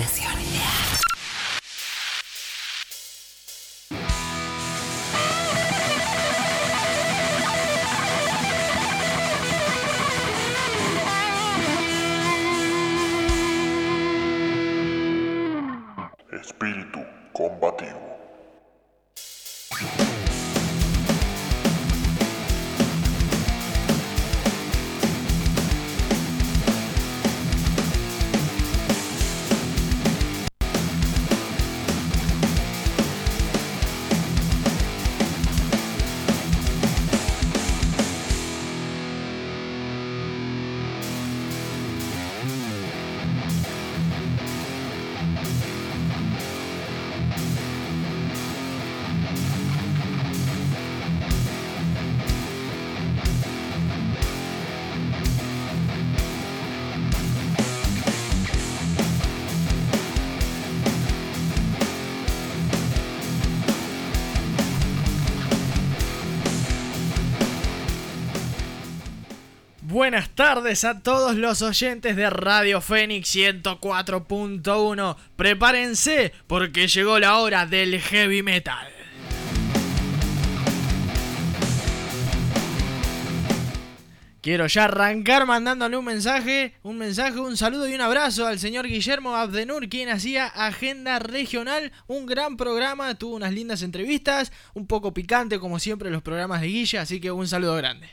Espíritu Buenas tardes a todos los oyentes de Radio Fénix 104.1. Prepárense porque llegó la hora del heavy metal. Quiero ya arrancar mandándole un mensaje, un mensaje, un saludo y un abrazo al señor Guillermo Abdenur, quien hacía Agenda Regional, un gran programa, tuvo unas lindas entrevistas, un poco picante como siempre los programas de Guille, así que un saludo grande.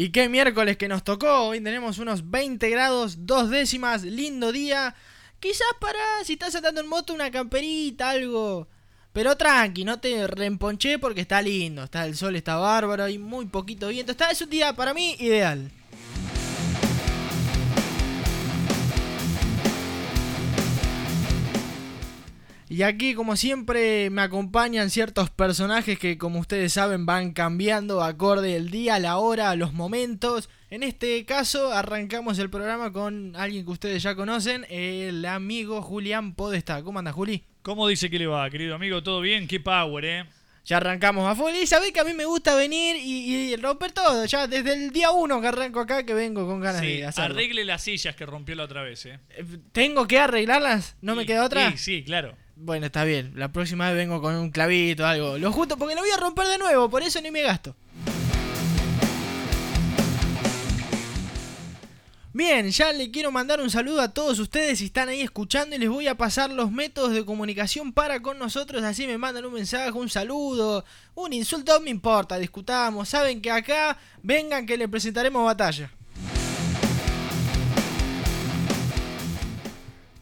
Y qué miércoles que nos tocó. Hoy tenemos unos 20 grados, dos décimas, lindo día. Quizás para si estás andando en moto una camperita, algo. Pero tranqui, no te reemponché porque está lindo. Está el sol, está bárbaro, hay muy poquito viento. Está, es un día para mí ideal. Y aquí, como siempre, me acompañan ciertos personajes que, como ustedes saben, van cambiando acorde el día, la hora, los momentos. En este caso, arrancamos el programa con alguien que ustedes ya conocen, el amigo Julián Podesta. ¿Cómo anda, Juli? ¿Cómo dice que le va, querido amigo? ¿Todo bien? ¿Qué power, eh? Ya arrancamos a full y sabés que a mí me gusta venir y, y romper todo. Ya desde el día uno que arranco acá que vengo con ganas Sí, de hacerlo. arregle las sillas que rompió la otra vez, eh. Eh, ¿Tengo que arreglarlas? ¿No me queda otra? Sí, sí, claro. Bueno, está bien. La próxima vez vengo con un clavito, algo. Lo justo porque lo voy a romper de nuevo, por eso ni me gasto. Bien, ya le quiero mandar un saludo a todos ustedes si están ahí escuchando y les voy a pasar los métodos de comunicación para con nosotros, así me mandan un mensaje, un saludo, un insulto, no me importa, discutamos, saben que acá vengan que le presentaremos batalla.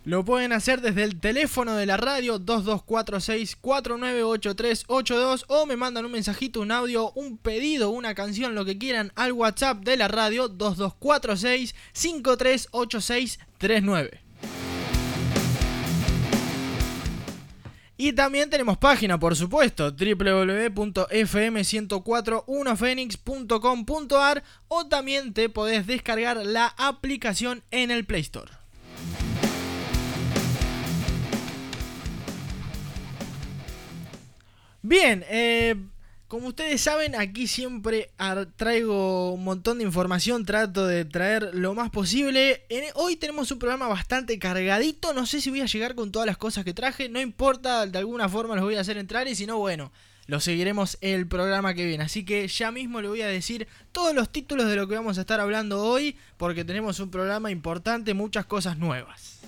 Lo pueden hacer desde el teléfono de la radio 2246-498382 o me mandan un mensajito, un audio, un pedido, una canción, lo que quieran al WhatsApp de la radio 2246-538639. Y también tenemos página, por supuesto, www.fm1041phoenix.com.ar o también te podés descargar la aplicación en el Play Store. Bien, eh, como ustedes saben, aquí siempre traigo un montón de información, trato de traer lo más posible. Hoy tenemos un programa bastante cargadito, no sé si voy a llegar con todas las cosas que traje, no importa, de alguna forma los voy a hacer entrar y si no, bueno, lo seguiremos el programa que viene. Así que ya mismo le voy a decir todos los títulos de lo que vamos a estar hablando hoy, porque tenemos un programa importante, muchas cosas nuevas.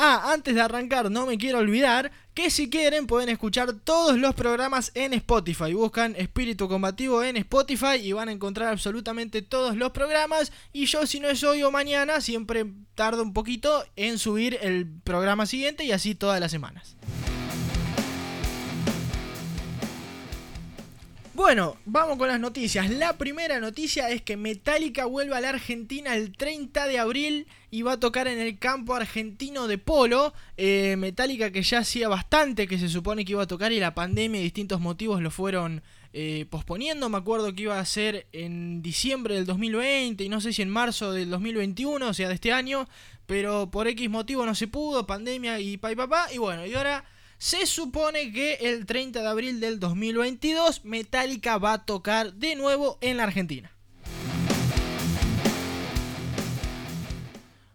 Ah, antes de arrancar, no me quiero olvidar que si quieren pueden escuchar todos los programas en Spotify. Buscan Espíritu Combativo en Spotify y van a encontrar absolutamente todos los programas. Y yo, si no es hoy o mañana, siempre tardo un poquito en subir el programa siguiente y así todas las semanas. Bueno, vamos con las noticias. La primera noticia es que Metallica vuelve a la Argentina el 30 de abril y va a tocar en el campo argentino de polo. Eh, Metallica que ya hacía bastante que se supone que iba a tocar y la pandemia y distintos motivos lo fueron eh, posponiendo. Me acuerdo que iba a ser en diciembre del 2020 y no sé si en marzo del 2021, o sea, de este año. Pero por X motivo no se pudo, pandemia y pa y papá. Y bueno, y ahora se supone que el 30 de abril del 2022 Metallica va a tocar de nuevo en la Argentina.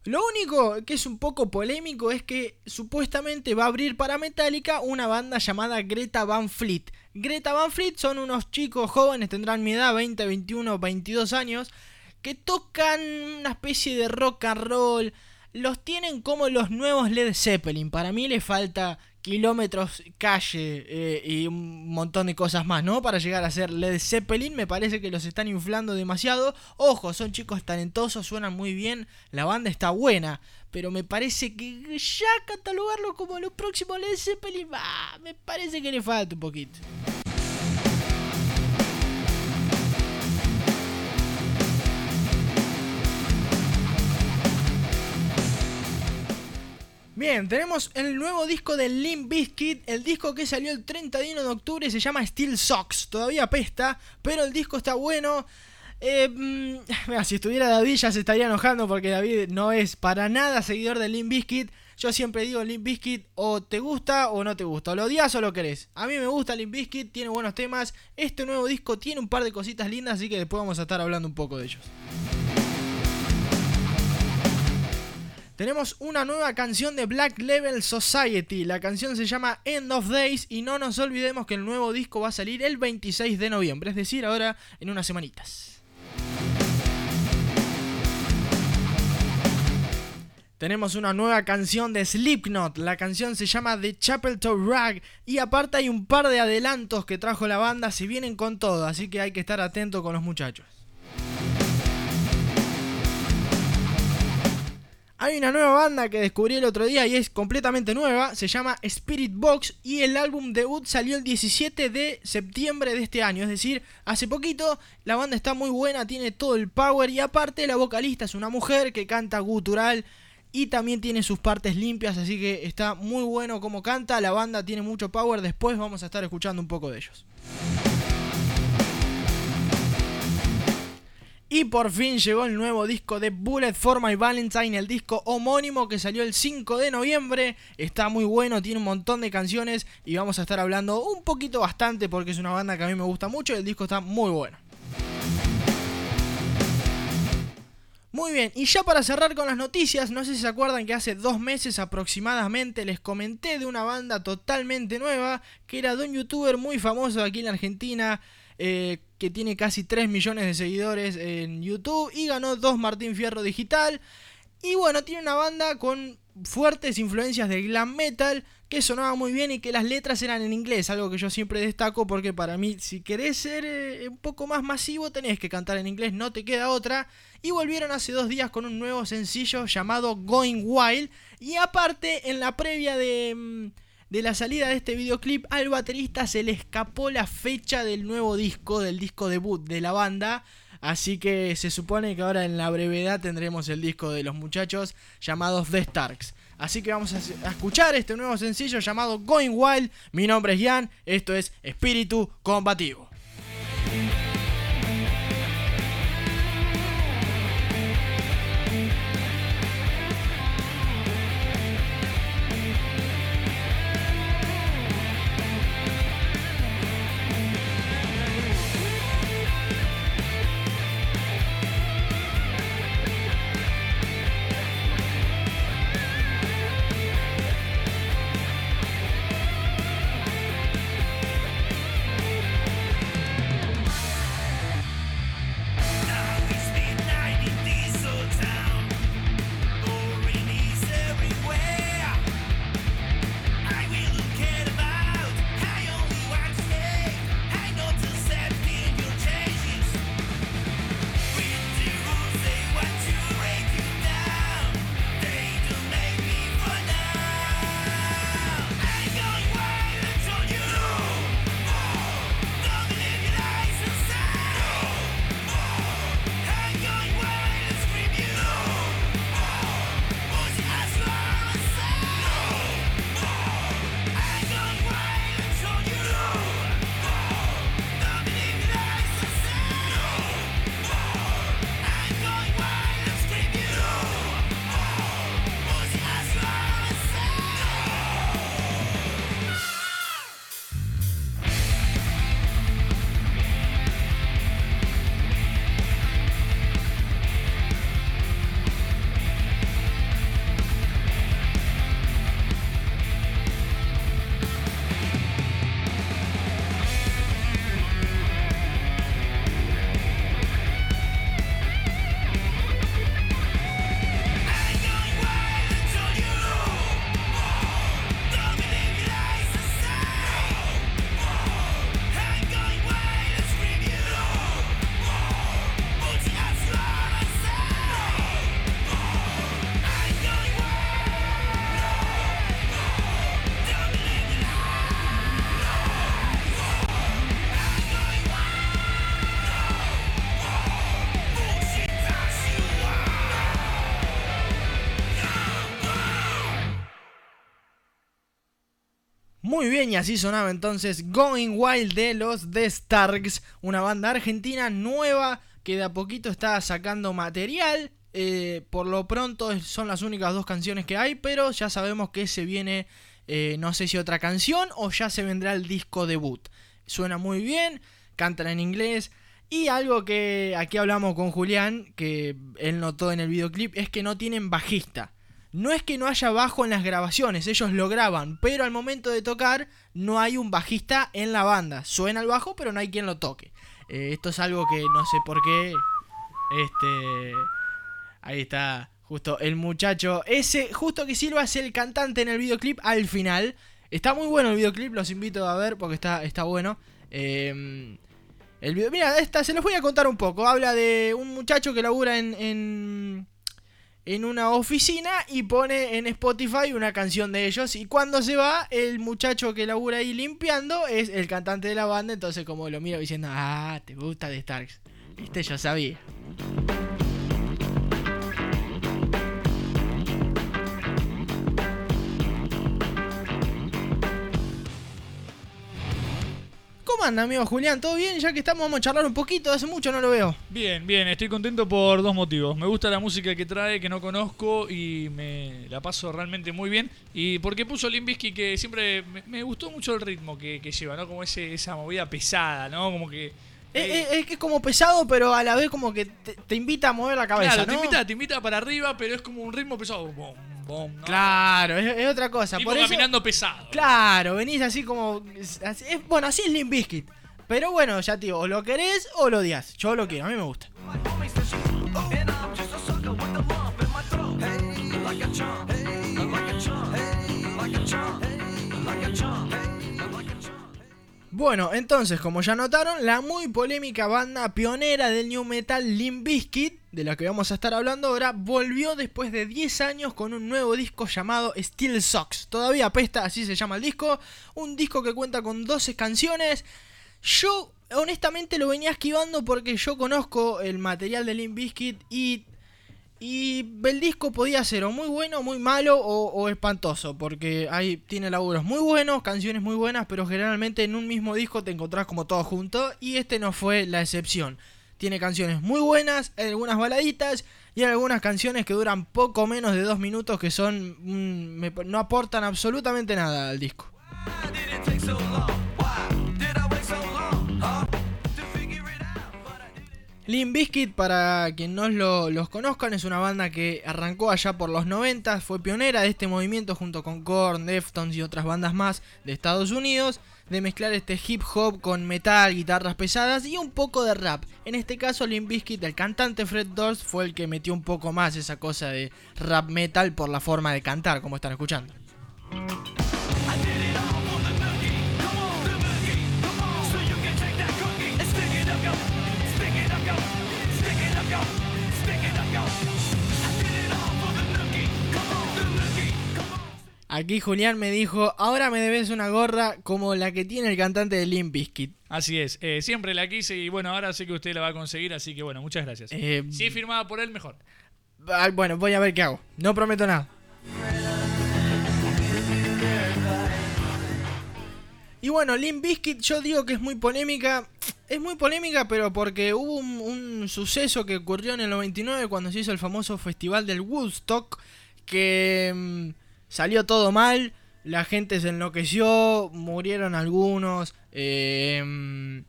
Lo único que es un poco polémico es que supuestamente va a abrir para Metallica una banda llamada Greta Van Fleet. Greta Van Fleet son unos chicos jóvenes, tendrán mi edad, 20, 21, 22 años, que tocan una especie de rock and roll. Los tienen como los nuevos Led Zeppelin. Para mí le falta kilómetros, calle eh, y un montón de cosas más, ¿no? Para llegar a ser Led Zeppelin, me parece que los están inflando demasiado. Ojo, son chicos talentosos, suenan muy bien, la banda está buena, pero me parece que ya catalogarlo como los próximos Led Zeppelin, me parece que le falta un poquito. Bien, tenemos el nuevo disco de Limp Bizkit, el disco que salió el 31 de octubre se llama Steel Socks, todavía pesta, pero el disco está bueno. Eh, mm, si estuviera David ya se estaría enojando porque David no es para nada seguidor de Limp Bizkit. Yo siempre digo Limp Bizkit o te gusta o no te gusta, o lo odias o lo querés. A mí me gusta Limp Bizkit, tiene buenos temas. Este nuevo disco tiene un par de cositas lindas, así que después vamos a estar hablando un poco de ellos. Tenemos una nueva canción de Black Level Society. La canción se llama End of Days y no nos olvidemos que el nuevo disco va a salir el 26 de noviembre, es decir, ahora en unas semanitas. Tenemos una nueva canción de Slipknot. La canción se llama The Chapel to Rag. Y aparte hay un par de adelantos que trajo la banda. Si vienen con todo. Así que hay que estar atento con los muchachos. Hay una nueva banda que descubrí el otro día y es completamente nueva, se llama Spirit Box y el álbum debut salió el 17 de septiembre de este año, es decir, hace poquito, la banda está muy buena, tiene todo el power y aparte la vocalista es una mujer que canta gutural y también tiene sus partes limpias, así que está muy bueno como canta, la banda tiene mucho power, después vamos a estar escuchando un poco de ellos. Y por fin llegó el nuevo disco de Bullet for My Valentine, el disco homónimo que salió el 5 de noviembre. Está muy bueno, tiene un montón de canciones y vamos a estar hablando un poquito bastante porque es una banda que a mí me gusta mucho y el disco está muy bueno. Muy bien, y ya para cerrar con las noticias, no sé si se acuerdan que hace dos meses aproximadamente les comenté de una banda totalmente nueva que era de un youtuber muy famoso aquí en la Argentina eh, que tiene casi 3 millones de seguidores en YouTube y ganó dos Martín Fierro Digital. Y bueno, tiene una banda con fuertes influencias de glam metal que sonaba muy bien y que las letras eran en inglés, algo que yo siempre destaco porque para mí si querés ser eh, un poco más masivo tenés que cantar en inglés, no te queda otra. Y volvieron hace dos días con un nuevo sencillo llamado Going Wild y aparte en la previa de... Mm, de la salida de este videoclip, al baterista se le escapó la fecha del nuevo disco, del disco debut de la banda. Así que se supone que ahora en la brevedad tendremos el disco de los muchachos llamados The Starks. Así que vamos a escuchar este nuevo sencillo llamado Going Wild. Mi nombre es Ian, esto es Espíritu Combativo. Muy bien, y así sonaba entonces Going Wild de los The Starks, una banda argentina nueva que de a poquito está sacando material. Eh, por lo pronto son las únicas dos canciones que hay, pero ya sabemos que se viene, eh, no sé si otra canción o ya se vendrá el disco debut. Suena muy bien, cantan en inglés. Y algo que aquí hablamos con Julián, que él notó en el videoclip, es que no tienen bajista. No es que no haya bajo en las grabaciones, ellos lo graban, pero al momento de tocar no hay un bajista en la banda. Suena el bajo, pero no hay quien lo toque. Eh, esto es algo que no sé por qué. Este. Ahí está. Justo el muchacho. Ese, justo que Silva es el cantante en el videoclip al final. Está muy bueno el videoclip, los invito a ver porque está, está bueno. Eh, el video, mira, esta se los voy a contar un poco. Habla de un muchacho que labura en, en una oficina y pone en Spotify una canción de ellos. Y cuando se va, el muchacho que labura ahí limpiando es el cantante de la banda. Entonces, como lo miro diciendo, ah, te gusta de Starks. Viste, yo sabía. ¿Cómo anda, amigo Julián? ¿Todo bien? Ya que estamos, vamos a charlar un poquito. Hace mucho no lo veo. Bien, bien, estoy contento por dos motivos. Me gusta la música que trae, que no conozco y me la paso realmente muy bien. Y porque puso Limbisky, que siempre me, me, gustó mucho el ritmo que, que lleva, ¿no? Como ese, esa movida pesada, ¿no? Como que. Es, es, es, que es como pesado, pero a la vez como que te, te invita a mover la cabeza. Claro, ¿no? te, invita, te invita para arriba, pero es como un ritmo pesado. Bom, Claro, es, es, otra cosa. Tipo Por eso, pesado. Claro, venís así como. Así, es, bueno, así es Limp Bizkit. Pero bueno, ya te digo, o lo querés o lo odias. Yo lo quiero, a mí me gusta. Bueno, entonces, como ya notaron, la muy polémica banda pionera del new metal Limp Bizkit, de la que vamos a estar hablando ahora, volvió después de 10 años con un nuevo disco llamado Steel Socks. Todavía apesta, así se llama el disco. Un disco que cuenta con 12 canciones. Yo honestamente lo venía esquivando porque yo conozco el material de Limp Bizkit y y el disco podía ser o muy bueno, muy malo o, espantoso, porque ahí tiene laburos muy buenos, canciones muy buenas, pero generalmente en un mismo disco te encontrás como todo junto y este no fue la excepción. Tiene canciones muy buenas, algunas baladitas y algunas canciones que duran poco menos de dos minutos que son mm, me, no aportan absolutamente nada al disco. Limp Bizkit, para quien no lo, los conozcan, es una banda que arrancó allá por los 90, fue pionera de este movimiento junto con Korn, Deftones y otras bandas más de Estados Unidos, de mezclar este hip hop con metal, guitarras pesadas y un poco de rap. En este caso, Limp Bizkit, el cantante Fred Durst, fue el que metió un poco más esa cosa de rap metal por la forma de cantar, como están escuchando. Aquí Julián me dijo, ahora me debes una gorra como la que tiene el cantante de Limp Bizkit. Así es, eh, siempre la quise y bueno, ahora sé que usted la va a conseguir, así que bueno, muchas gracias. Eh, si es firmada por él, mejor. Bueno, voy a ver qué hago. No prometo nada. Y bueno, Limp Bizkit yo digo que es muy polémica. Es muy polémica, pero porque hubo un, un, suceso que ocurrió en el 99 cuando se hizo el famoso festival del Woodstock. Que mmm, salió todo mal. La gente se enloqueció. Murieron algunos. Eh,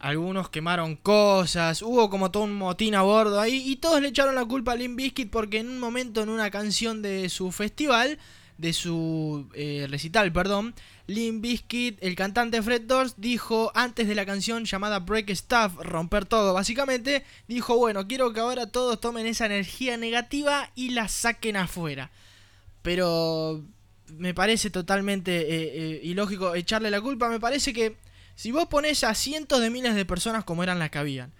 algunos quemaron cosas. Hubo como todo un motín a bordo ahí. Y todos le echaron la culpa a Limp Bizkit porque en un momento en una canción de su festival. De su eh, recital, perdón Limp Bizkit, el cantante Fred Durst, dijo antes de la canción llamada Break Stuff, romper todo básicamente, dijo, bueno, quiero que ahora todos tomen esa energía negativa y la saquen afuera. Pero me parece totalmente eh, eh, ilógico echarle la culpa, me parece que si vos pones a cientos de miles de personas como eran las que habían,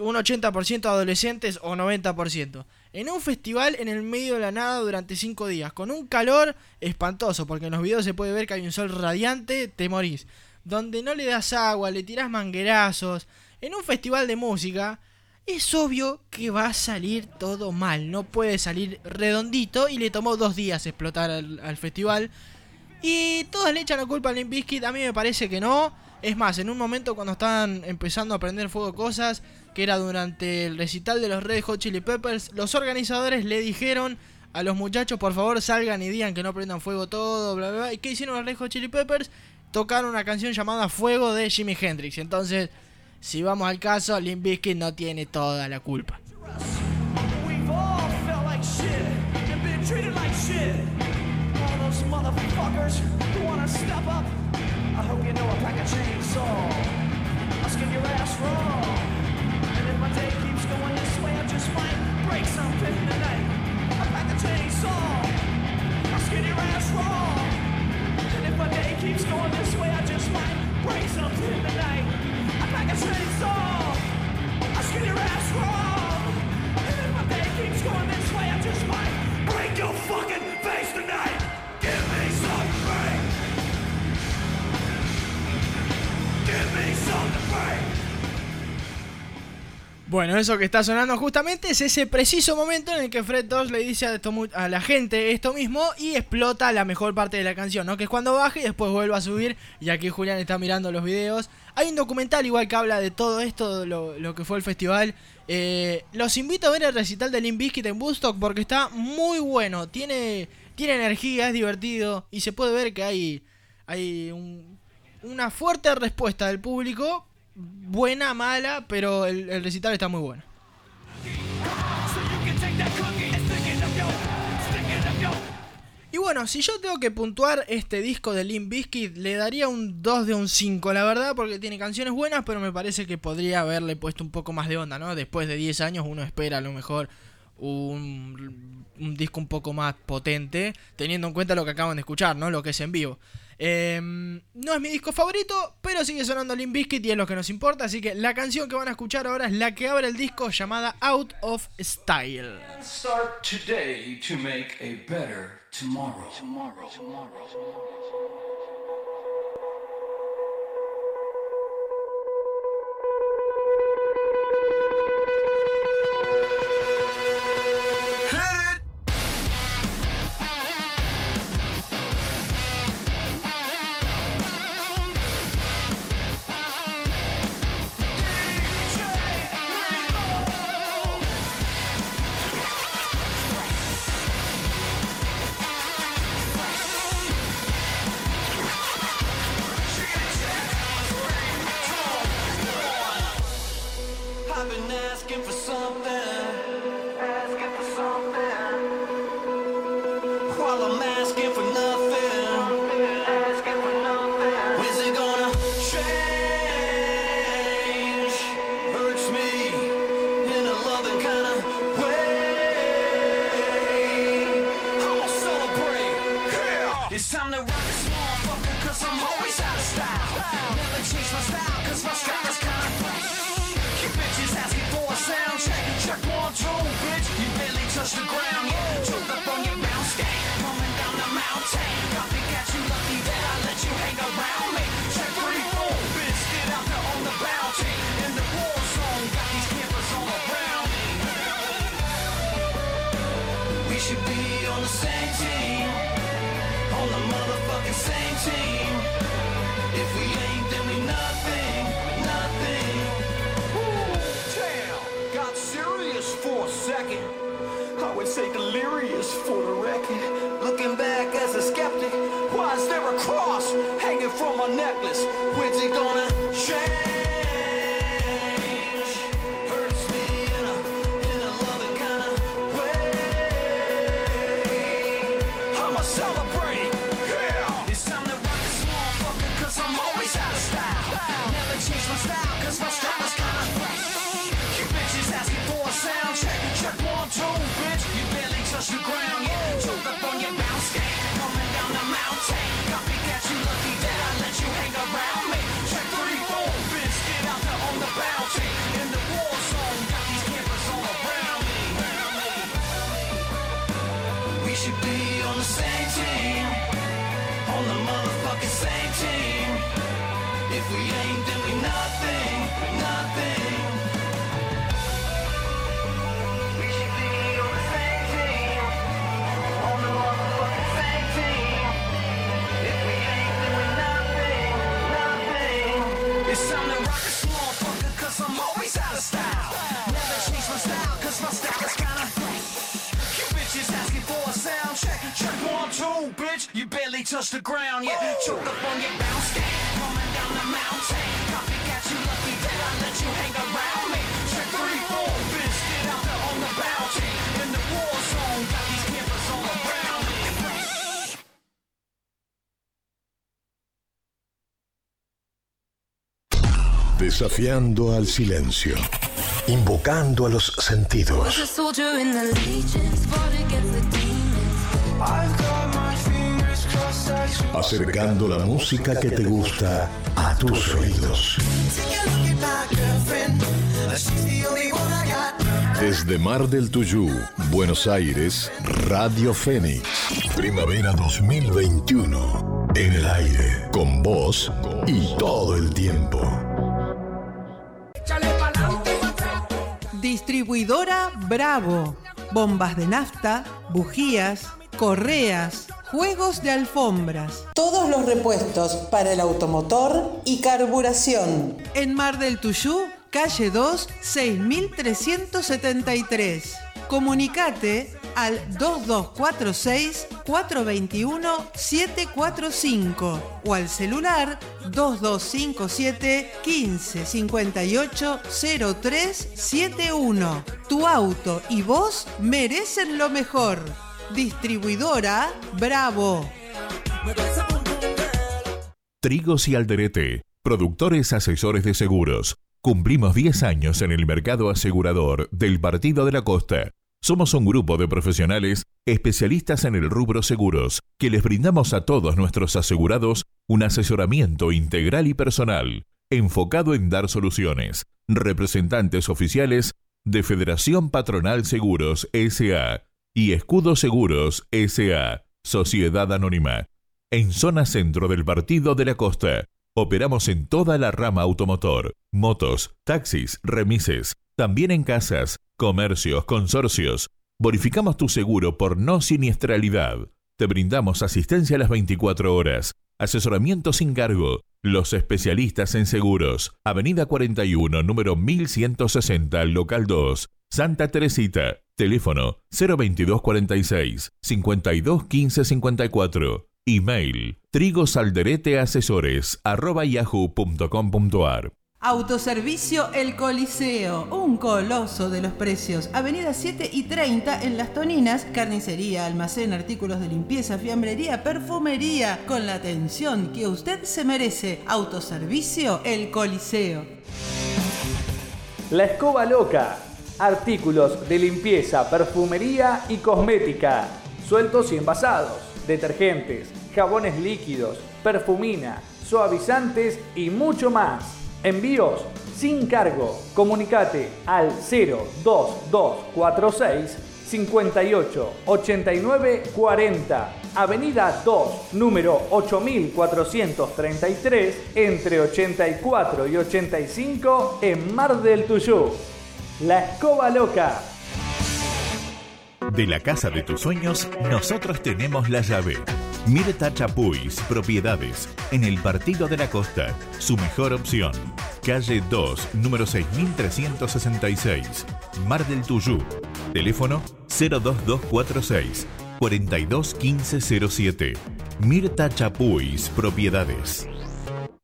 un 80% adolescentes o 90%, en un festival en el medio de la nada durante 5 días, con un calor espantoso, porque en los videos se puede ver que hay un sol radiante, te morís. Donde no le das agua, le tirás manguerazos. En un festival de música, es obvio que va a salir todo mal. No puede salir redondito y le tomó dos días explotar al, al festival. Y todas le echan la culpa a Limp a mí me parece que no. Es más, en un momento cuando estaban empezando a prender fuego cosas, que era durante el recital de los Red Hot Chili Peppers, los organizadores le dijeron a los muchachos, por favor, salgan y digan que no prendan fuego todo, bla, bla, bla. ¿Y qué hicieron los Red Hot Chili Peppers? Tocaron una canción llamada Fuego de Jimi Hendrix. Entonces, si vamos al caso, Limp Bizkit no tiene toda la culpa. Keeps going this way, I just might break something tonight. Bueno, eso que está sonando justamente es ese preciso momento en el que Fred Durst le dice a la gente esto mismo y explota la mejor parte de la canción, ¿no? Que es cuando baja y después vuelve a subir. Y aquí Julián está mirando los videos. Hay un documental igual que habla de todo esto, lo, lo que fue el festival. Eh, los invito a ver el recital de Limp Bizkit en Woodstock porque está muy bueno. Tiene, tiene energía, es divertido y se puede ver que hay, hay un- una fuerte respuesta del público. Buena, mala, pero el, el recital está muy bueno. Y bueno, si yo tengo que puntuar este disco de Limp Bizkit, le daría un 2 de un 5, la verdad, porque tiene canciones buenas, pero me parece que podría haberle puesto un poco más de onda, ¿no? Después de 10 años uno espera a lo mejor un, un disco un poco más potente, teniendo en cuenta lo que acaban de escuchar, ¿no? Lo que es en vivo. Em, no es mi disco favorito, pero sigue sonando Limp Bizkit y es lo que nos importa, así que la canción que van a escuchar ahora es la que abre el disco llamada Out of Style. Desafiando al silencio. Invocando a los sentidos. Acercando la música que te gusta a tus oídos. Desde Mar del Tuyú, Buenos Aires, Radio Fénix. Primavera 2021. En el aire, con vos y todo el tiempo. Distribuidora Bravo. Bombas de nafta, bujías, correas, juegos de alfombras. Todos los repuestos para el automotor y carburación. En Mar del Tuyú, calle 2, 6373. Comunicate al 2246-421-745 o al celular 2257 15 58 0371. Tu auto y vos merecen lo mejor. Distribuidora Bravo. Trigos y Alderete, productores asesores de seguros. Cumplimos 10 años en el mercado asegurador del Partido de la Costa. Somos un grupo de profesionales especialistas en el rubro seguros que les brindamos a todos nuestros asegurados un asesoramiento integral y personal, enfocado en dar soluciones. Representantes oficiales de Federación Patronal Seguros SA y Escudo Seguros SA, Sociedad Anónima. En zona centro del Partido de la Costa, operamos en toda la rama automotor, motos, taxis, remises, también en casas, comercios, consorcios. Bonificamos tu seguro por no siniestralidad. Te brindamos asistencia a las 24 horas, asesoramiento sin cargo. Los especialistas en seguros. Avenida 41, número 1160, local 2, Santa Teresita. Teléfono 02246 521554. Email trigosaldereteasesores arroba yahoo.com.ar Autoservicio El Coliseo, un coloso de los precios. Avenida 7 y 30 en Las Toninas, carnicería, almacén, artículos de limpieza, fiambrería, perfumería, con la atención que usted se merece. Autoservicio El Coliseo. La Escoba Loca. Artículos de limpieza, perfumería y cosmética. Sueltos y envasados. Detergentes, jabones líquidos, perfumina, suavizantes y mucho más. Envíos sin cargo. Comunicate al 02246 58 89 40. Avenida 2, número 8433, entre 84 y 85 en Mar del Tuyú. La Escoba Loca. De la casa de tus sueños, nosotros tenemos la llave. Mirta Chapuis, propiedades, en el Partido de la Costa, su mejor opción. Calle 2, número 6366, Mar del Tuyú. Teléfono 02246 421507. Mirta Chapuis, propiedades.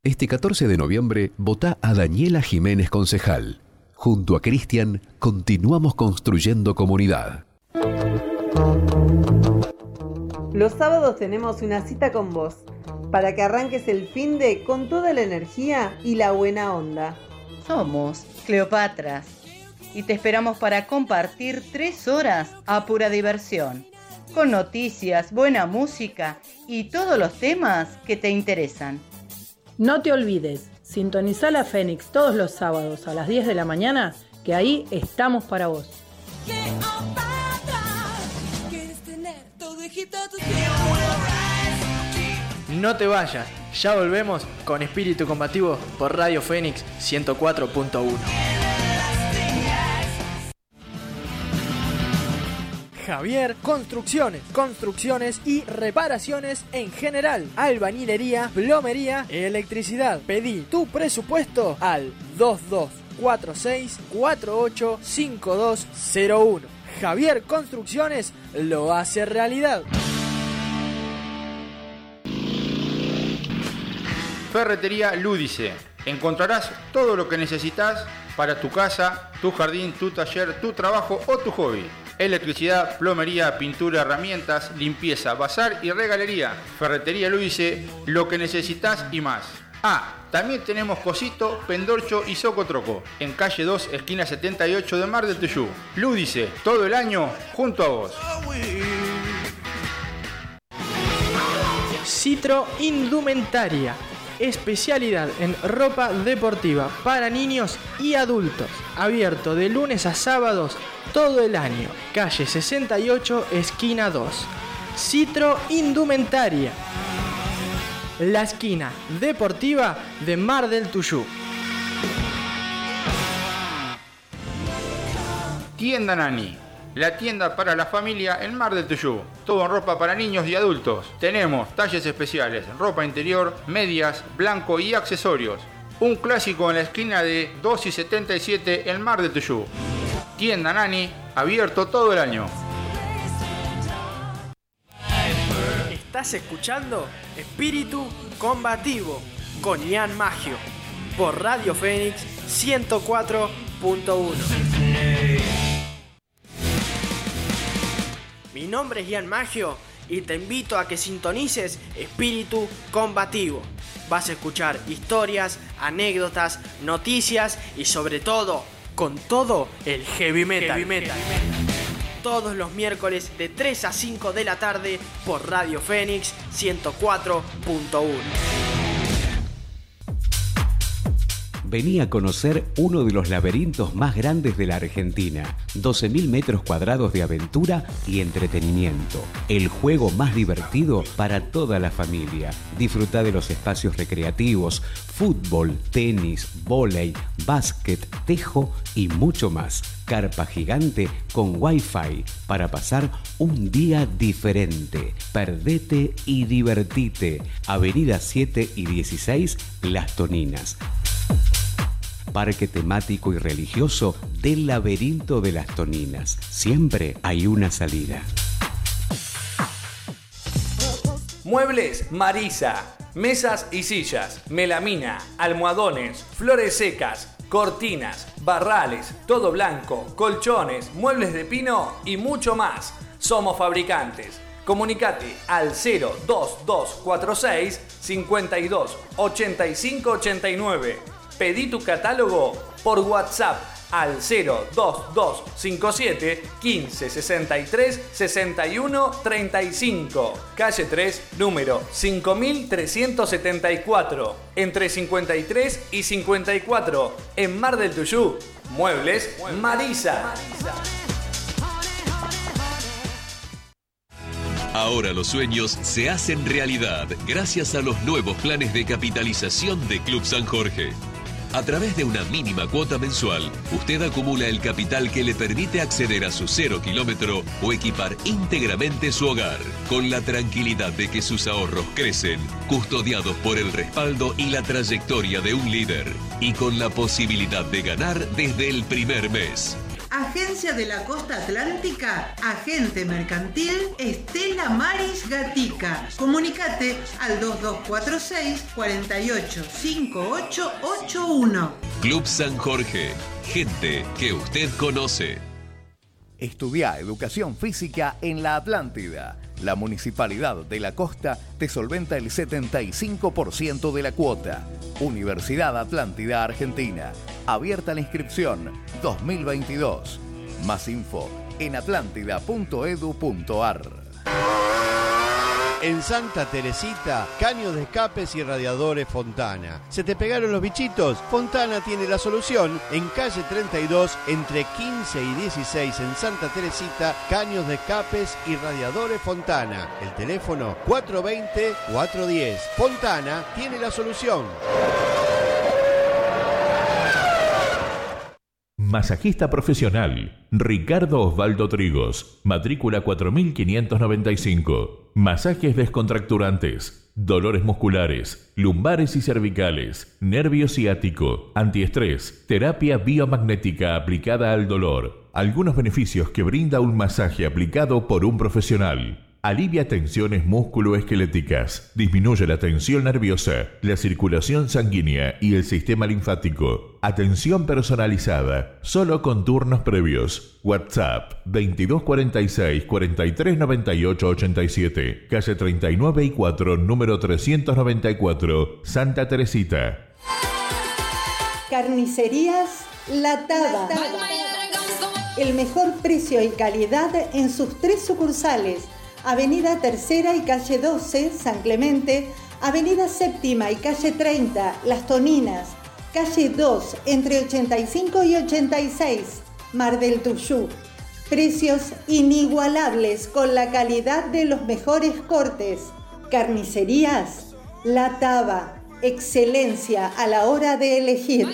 Este 14 de noviembre vota a Daniela Jiménez Concejal. Junto a Cristian continuamos construyendo comunidad. Los sábados tenemos una cita con vos para que arranques el fin de con toda la energía y la buena onda. Somos Cleopatras y te esperamos para compartir tres horas a pura diversión, con noticias, buena música y todos los temas que te interesan. No te olvides, sintoniza la Fénix todos los sábados a las 10 de la mañana, que ahí estamos para vos. No te vayas, ya volvemos con Espíritu Combativo por Radio Fénix 104.1. Javier Construcciones, construcciones y reparaciones en general, albañilería, plomería, electricidad. Pedí tu presupuesto al 46485201. Javier Construcciones lo hace realidad. Ferretería Lúdice. Encontrarás todo lo que necesitas para tu casa, tu jardín, tu taller, tu trabajo o tu hobby. Electricidad, plomería, pintura, herramientas, limpieza, bazar y regalería. Ferretería Lúdice, lo que necesitas y más. Ah, también tenemos Cosito, Pendorcho y Socotroco, en calle 2, esquina 78 de Mar del Tuyú. Lúdice, todo el año junto a vos. Citro Indumentaria. Especialidad en ropa deportiva para niños y adultos. Abierto de lunes a sábados todo el año. Calle 68, esquina 2. Citro Indumentaria. La esquina deportiva de Mar del Tuyú. Tienda Nani, la tienda para la familia en Mar del Tuyú. Todo en ropa para niños y adultos. Tenemos talles especiales, ropa interior, medias, blanco y accesorios. Un clásico en la esquina de 2 y 77 en Mar del Tuyú. Tienda Nani, abierto todo el año. Estás escuchando Espíritu Combativo con Ian Magio por Radio Fénix 104.1. Mi nombre es Ian Magio y te invito a que sintonices Espíritu Combativo. Vas a escuchar historias, anécdotas, noticias y sobre todo, con todo el heavy metal. Heavy metal. Todos los miércoles de 3 a 5 de la tarde por Radio Fénix 104.1. Vení a conocer uno de los laberintos más grandes de la Argentina. 12.000 metros cuadrados de aventura y entretenimiento. El juego más divertido para toda la familia. Disfruta de los espacios recreativos, fútbol, tenis, vóley, básquet, tejo y mucho más. Carpa gigante con wifi para pasar un día diferente. Perdete y divertite. Avenida 7 y 16, Las Toninas parque temático y religioso del laberinto de las Toninas. Siempre hay una salida. Muebles Marisa. Mesas y sillas, melamina, almohadones, flores secas, cortinas, barrales, todo blanco, colchones, muebles de pino y mucho más. Somos fabricantes. Comunicate al 02246 52 85 89. Pedí tu catálogo por WhatsApp al 02257 15 63 61 35. Calle 3, número 5374. Entre 53 y 54. En Mar del Tuyú. Muebles Marisa. Ahora los sueños se hacen realidad gracias a los nuevos planes de capitalización de Club San Jorge. A través de una mínima cuota mensual, usted acumula el capital que le permite acceder a su cero kilómetro o equipar íntegramente su hogar, con la tranquilidad de que sus ahorros crecen, custodiados por el respaldo y la trayectoria de un líder, y con la posibilidad de ganar desde el primer mes. Agencia de la Costa Atlántica, Agente Mercantil Estela Maris Gatica. Comunicate al 2246 485881. Club San Jorge, gente que usted conoce. Estudia Educación Física en la Atlántida. La Municipalidad de la Costa te solventa el 75% de la cuota. Universidad Atlántida Argentina. Abierta la inscripción 2022. Más info en atlántida.edu.ar. En Santa Teresita, caños de escapes y radiadores Fontana. ¿Se te pegaron los bichitos? Fontana tiene la solución en calle 32 entre 15 y 16 en Santa Teresita, caños de escapes y radiadores Fontana. El teléfono 420-410. Fontana tiene la solución. Masajista profesional. Ricardo Osvaldo Trigos, matrícula 4595. Masajes descontracturantes, dolores musculares, lumbares y cervicales, nervio ciático, antiestrés, terapia biomagnética aplicada al dolor. Algunos beneficios que brinda un masaje aplicado por un profesional. Alivia tensiones musculoesqueléticas, disminuye la tensión nerviosa, la circulación sanguínea y el sistema linfático. Atención personalizada, solo con turnos previos. WhatsApp 2246 4398 87, calle 39 y 4, número 394, Santa Teresita. Carnicerías La Taba. El mejor precio y calidad en sus tres sucursales Avenida Tercera y calle 12, San Clemente, Avenida Séptima y calle 30, Las Toninas, calle 2, entre 85 y 86, Mar del Tuyú. Precios inigualables con la calidad de los mejores cortes. Carnicerías, La Taba, excelencia a la hora de elegir.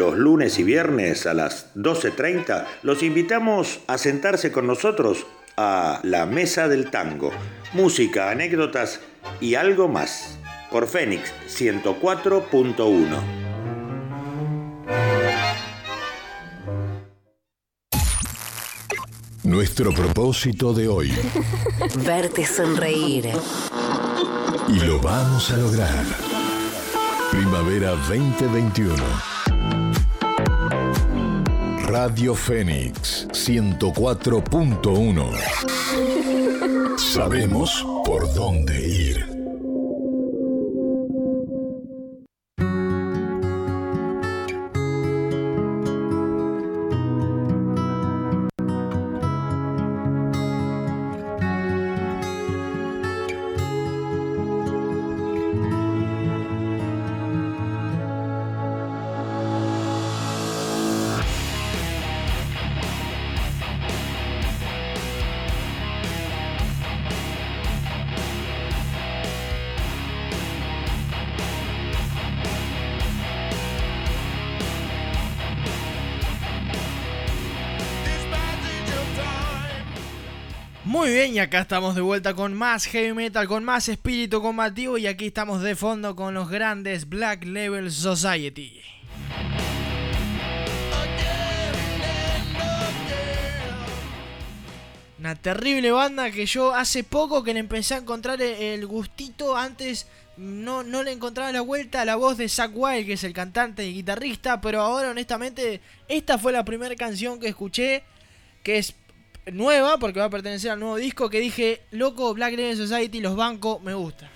Los lunes y viernes a las 12.30 los invitamos a sentarse con nosotros a la Mesa del Tango. Música, anécdotas y algo más. Por Fénix 104.1. Nuestro propósito de hoy. Verte sonreír. Y lo vamos a lograr. Primavera 2021. Radio Fénix 104.1. Sabemos por dónde ir. Acá estamos de vuelta con más heavy metal, con más espíritu combativo y aquí estamos de fondo con los grandes Black Level Society. Una terrible banda que yo hace poco que le empecé a encontrar el gustito antes no, no le encontraba la vuelta a la voz de Zack Wild, que es el cantante y guitarrista, pero ahora honestamente esta fue la primera canción que escuché que es nueva, porque va a pertenecer al nuevo disco, que dije, loco, Black Label Society, los bancos, me gusta.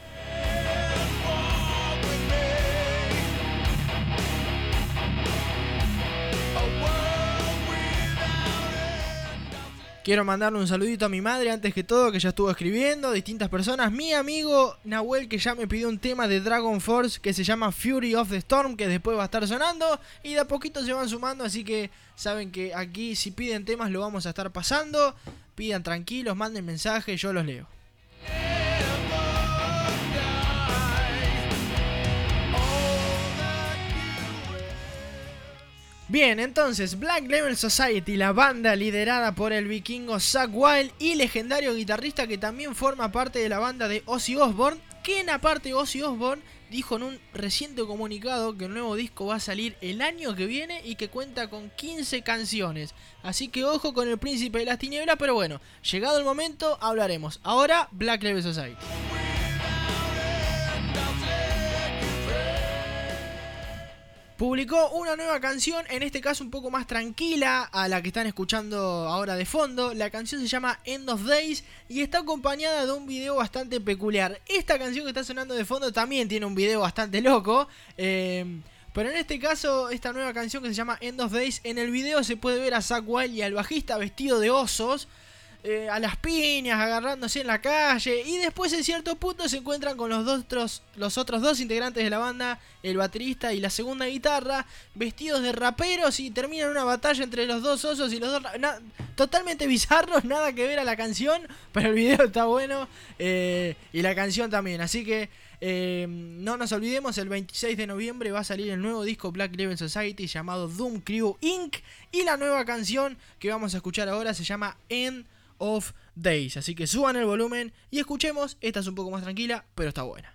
Quiero mandarle un saludito a mi madre antes que todo, que ya estuvo escribiendo, distintas personas. Mi amigo Nahuel, que ya me pidió un tema de Dragon Force que se llama Fury of the Storm, que después va a estar sonando. Y de a poquito se van sumando, así que saben que aquí si piden temas lo vamos a estar pasando. Pidan tranquilos, manden mensajes, yo los leo. Bien, entonces Black Label Society, la banda liderada por el vikingo Zack Wild y legendario guitarrista que también forma parte de la banda de Ozzy Osbourne, quien aparte Ozzy Osbourne dijo en un reciente comunicado que el nuevo disco va a salir el año que viene y que cuenta con 15 canciones. Así que ojo con el príncipe de las tinieblas, pero bueno, llegado el momento hablaremos. Ahora Black Label Society. Publicó una nueva canción, en este caso un poco más tranquila a la que están escuchando ahora de fondo. La canción se llama End of Days y está acompañada de un video bastante peculiar. Esta canción que está sonando de fondo también tiene un video bastante loco. eh, pero en este caso, esta nueva canción que se llama End of Days, en el video se puede ver a Zack Wild y al bajista vestido de osos. Eh, a las piñas, agarrándose en la calle. Y después en cierto punto se encuentran con los, dos otros, los otros dos integrantes de la banda, el baterista y la segunda guitarra, vestidos de raperos y terminan una batalla entre los dos osos y los dos... Totalmente bizarros, nada que ver a la canción, pero el video está bueno eh, y la canción también. Así que... Eh, no nos olvidemos, el 26 de noviembre va a salir el nuevo disco Black Leven Society llamado Doom Crew Inc. Y la nueva canción que vamos a escuchar ahora se llama End of Days. Así que suban el volumen y escuchemos. Esta es un poco más tranquila, pero está buena.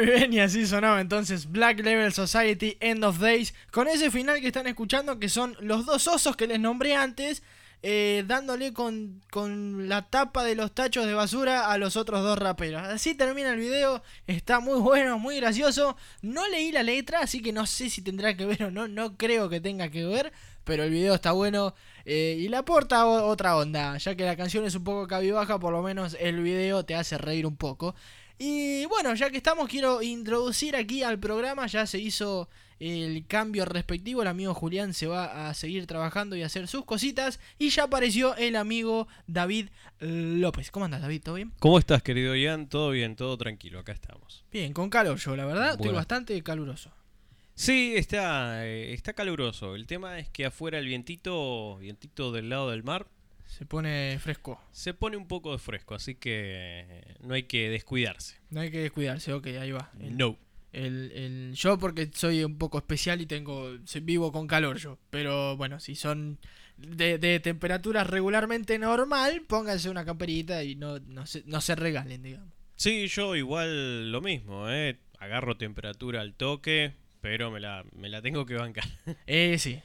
Muy bien, y así sonaba entonces Black Level Society End of Days, con ese final que están escuchando que son los dos osos que les nombré antes, eh, dándole con, con la tapa de los tachos de basura a los otros dos raperos. Así termina el video, está muy bueno, muy gracioso. No leí la letra, así que no sé si tendrá que ver o no, no creo que tenga que ver, pero el video está bueno eh, y le aporta otra onda, ya que la canción es un poco cabibaja, por lo menos el video te hace reír un poco. Y bueno, ya que estamos, quiero introducir aquí al programa. Ya se hizo el cambio respectivo. El amigo Julián se va a seguir trabajando y a hacer sus cositas. Y ya apareció el amigo David López. ¿Cómo andas, David? ¿Todo bien? ¿Cómo estás, querido Ian? Todo bien, todo tranquilo, acá estamos. Bien, con calor yo, la verdad. Estoy bastante caluroso. Sí, está, eh, está caluroso. El tema es que afuera el vientito, vientito del lado del mar, Se pone fresco. se pone un poco de fresco, así que eh, no hay que descuidarse. No hay que descuidarse, ok, ahí va. El- No. El, el- yo porque soy un poco especial y tengo vivo con calor yo. Pero bueno, si son de, de temperaturas regularmente normal, pónganse una camperita y no, no, se, no se regalen, digamos. Sí, yo igual lo mismo, ¿eh? Agarro temperatura al toque, pero me la, me la tengo que bancar. Eh, sí.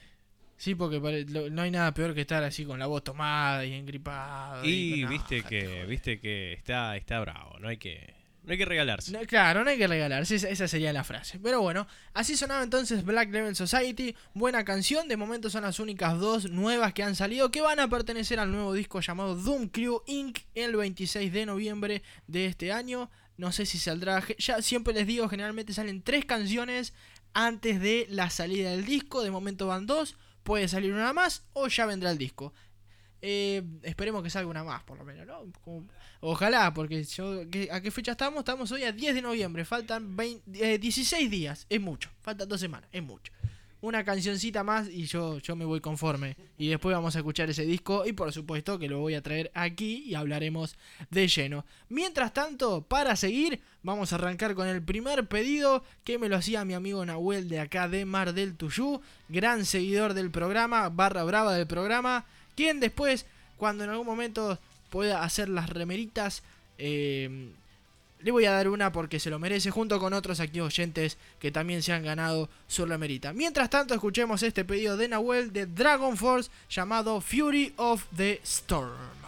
Sí, porque no hay nada peor que estar así con la voz tomada y engripado. Y con- no, viste que, viste que está, está bravo, no hay que, no hay que regalarse. No, claro, no hay que regalarse, esa, esa sería la frase. Pero bueno, así sonaba entonces Black Level Society, buena canción, de momento son las únicas dos nuevas que han salido, que van a pertenecer al nuevo disco llamado Doom Crew Inc. el 26 de noviembre de este año. No sé si saldrá, ya siempre les digo, generalmente salen tres canciones antes de la salida del disco, de momento van dos, puede salir una más o ya vendrá el disco. Eh, esperemos que salga una más, por lo menos, ¿no? Ojalá, porque yo, ¿qué- ¿a qué fecha estamos? Estamos hoy a 10 de noviembre, faltan 20 eh, 16 días, es mucho, faltan dos semanas, es mucho. Una cancioncita más y yo, yo me voy conforme. Y después vamos a escuchar ese disco y por supuesto que lo voy a traer aquí y hablaremos de lleno. Mientras tanto, para seguir, vamos a arrancar con el primer pedido que me lo hacía mi amigo Nahuel de acá de Mar del Tuyú, gran seguidor del programa, barra brava del programa, quien después, cuando en algún momento pueda hacer las remeritas, eh, le voy a dar una porque se lo merece, junto con otros aquí oyentes que también se han ganado su remerita. Mientras tanto, escuchemos este pedido de Nahuel de Dragon Force llamado Fury of the Storm.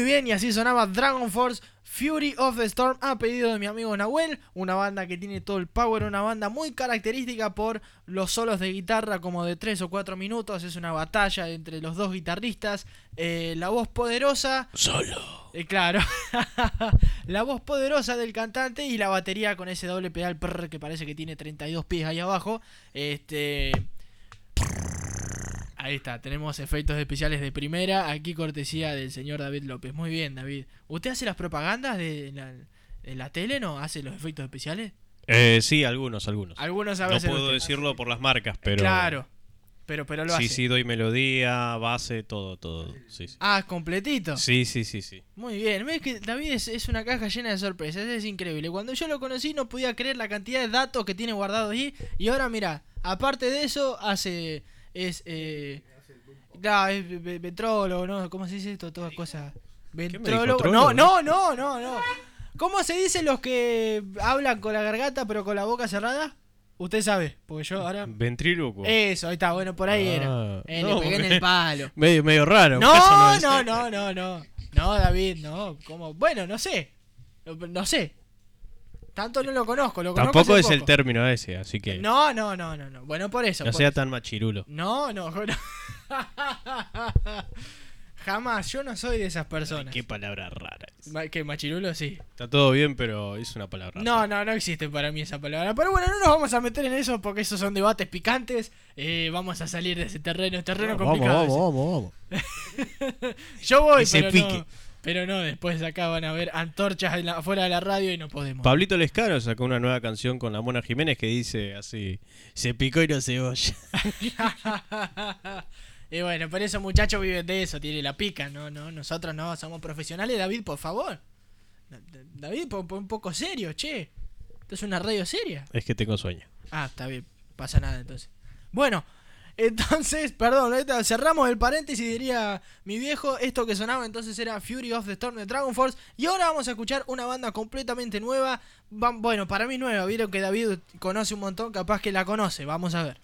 Muy bien, y así sonaba Dragon Force Fury of the Storm a pedido de mi amigo Nahuel, una banda que tiene todo el power, una banda muy característica por los solos de guitarra como de 3 o 4 minutos, es una batalla entre los dos guitarristas, eh, la voz poderosa... Solo. Eh, claro, la voz poderosa del cantante y la batería con ese doble pedal prr, que parece que tiene 32 pies ahí abajo. Este... Ahí está, tenemos efectos especiales de primera, aquí cortesía del señor David López. Muy bien, David. ¿Usted hace las propagandas de la, de la tele, no? ¿Hace los efectos especiales? Eh, sí, algunos, algunos. Algunos a No veces puedo usted- decirlo por las marcas, pero. Claro, pero, pero lo sí, hace. sí, doy melodía, base, todo, todo. Sí, sí. Ah, completito. Sí, sí, sí, sí. Muy bien, ves que David es, es una caja llena de sorpresas, es increíble. Cuando yo lo conocí no podía creer la cantidad de datos que tiene guardado ahí. Y ahora mira, aparte de eso, hace... Es... Eh, claro, es ve- ve- vetrólogo, ¿no? ¿Cómo se dice esto? Todas cosas... Ventrólogo. ¿Trólogo? No, no, no, no, no. ¿Cómo se dice los que hablan con la garganta pero con la boca cerrada? Usted sabe, porque yo ahora... Ventríloco. Eso, ahí está, bueno, por ahí Ah, era. Eh, no, le pegué en el palo. Medio, medio raro. No, no, es. no, no, no, no. No, David, no. ¿Cómo? Bueno, no sé. No, no sé. Tanto no lo conozco, lo Tampoco es el término ese, así que. No, no, no, no, no. Bueno, por eso. no por sea eso. tan machirulo. No, no, no. Jamás, yo no soy de esas personas. Qué palabra rara. ¿Qué, machirulo? Sí. Está todo bien, pero es una palabra rara. No, no, no existe para mí esa palabra. Pero bueno, no nos vamos a meter en eso porque esos son debates picantes. Eh, vamos a salir de ese terreno, es terreno Vamos, complicado. vamos, ese. vamos, Yo voy, Ese pero pique. no. Pero no, después de acá van a ver antorchas en la- afuera de la radio y no podemos. Pablito Lescano sacó una nueva canción con la Mona Jiménez que dice así: Se picó y no se oye. y bueno, pero esos muchachos viven de eso, tiene la pica, no, no, nosotros no, somos profesionales, David, por favor. Da- da- David, pon un poco serio, che. Esto es una radio seria. es que tengo sueño. Ah, está bien, pasa nada entonces. Bueno, entonces, perdón, cerramos el paréntesis, diría mi viejo. Esto que sonaba entonces era Fury of the Storm de Dragon Force. Y ahora vamos a escuchar una banda completamente nueva. Va- Bueno, para mí nueva, vieron que David conoce un montón, capaz que la conoce, vamos a ver.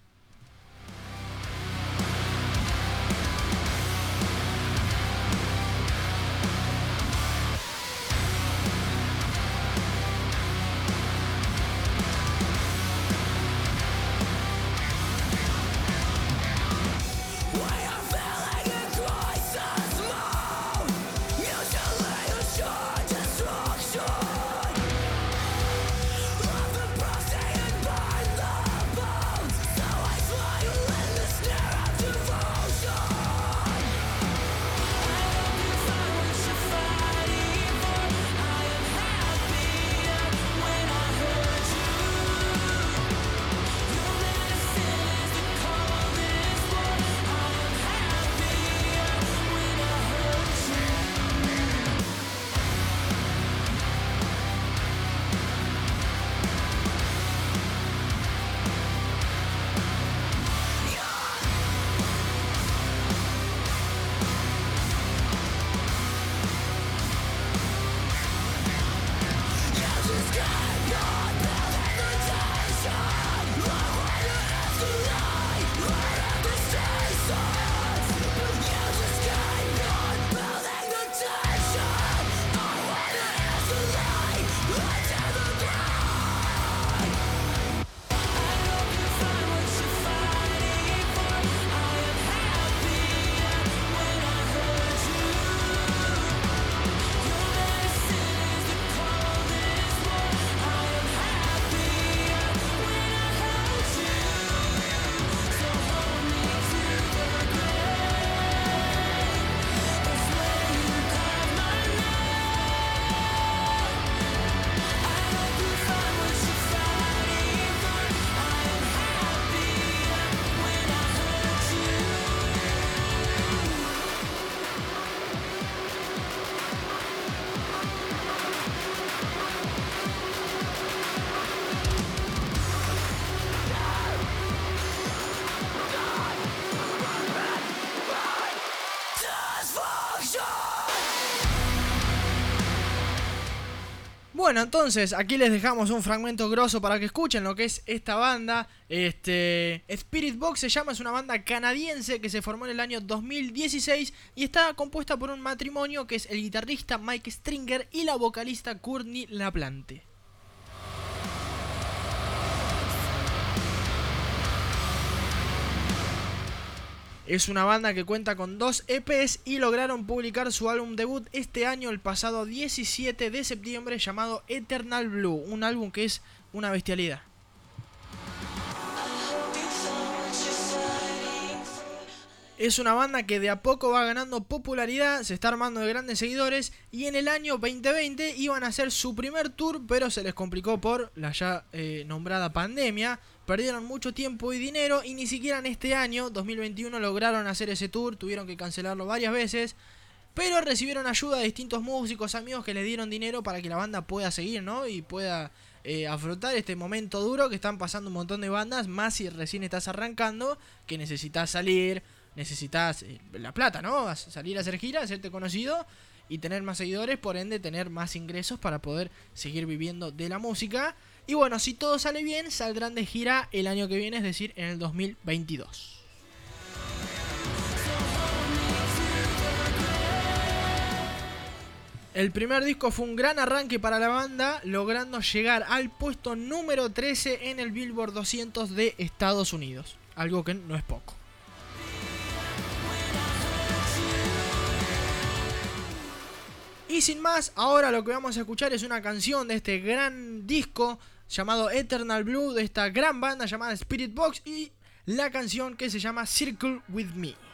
Bueno, entonces aquí les dejamos un fragmento grosso para que escuchen lo que es esta banda. Este Spirit Box se llama, es una banda canadiense que se formó en el año 2016 y está compuesta por un matrimonio que es el guitarrista Mike Stringer y la vocalista Courtney Laplante. Es una banda que cuenta con dos EPs y lograron publicar su álbum debut este año, el pasado 17 de septiembre, llamado Eternal Blue, un álbum que es una bestialidad. Es una banda que de a poco va ganando popularidad, se está armando de grandes seguidores y en el año 2020 iban a hacer su primer tour, pero se les complicó por la ya eh, nombrada pandemia. Perdieron mucho tiempo y dinero y ni siquiera en este año, 2021, lograron hacer ese tour, tuvieron que cancelarlo varias veces. Pero recibieron ayuda de distintos músicos, amigos que les dieron dinero para que la banda pueda seguir, ¿no? Y pueda eh, afrontar este momento duro que están pasando un montón de bandas, más si recién estás arrancando, que necesitas salir, necesitas eh, la plata, ¿no? Salir a hacer giras, hacerte conocido y tener más seguidores, por ende tener más ingresos para poder seguir viviendo de la música. Y bueno, si todo sale bien, saldrán de gira el año que viene, es decir, en el 2022. El primer disco fue un gran arranque para la banda, logrando llegar al puesto número 13 en el Billboard 200 de Estados Unidos, algo que no es poco. Y sin más, ahora lo que vamos a escuchar es una canción de este gran disco llamado Eternal Blue, de esta gran banda llamada Spirit Box y la canción que se llama Circle With Me.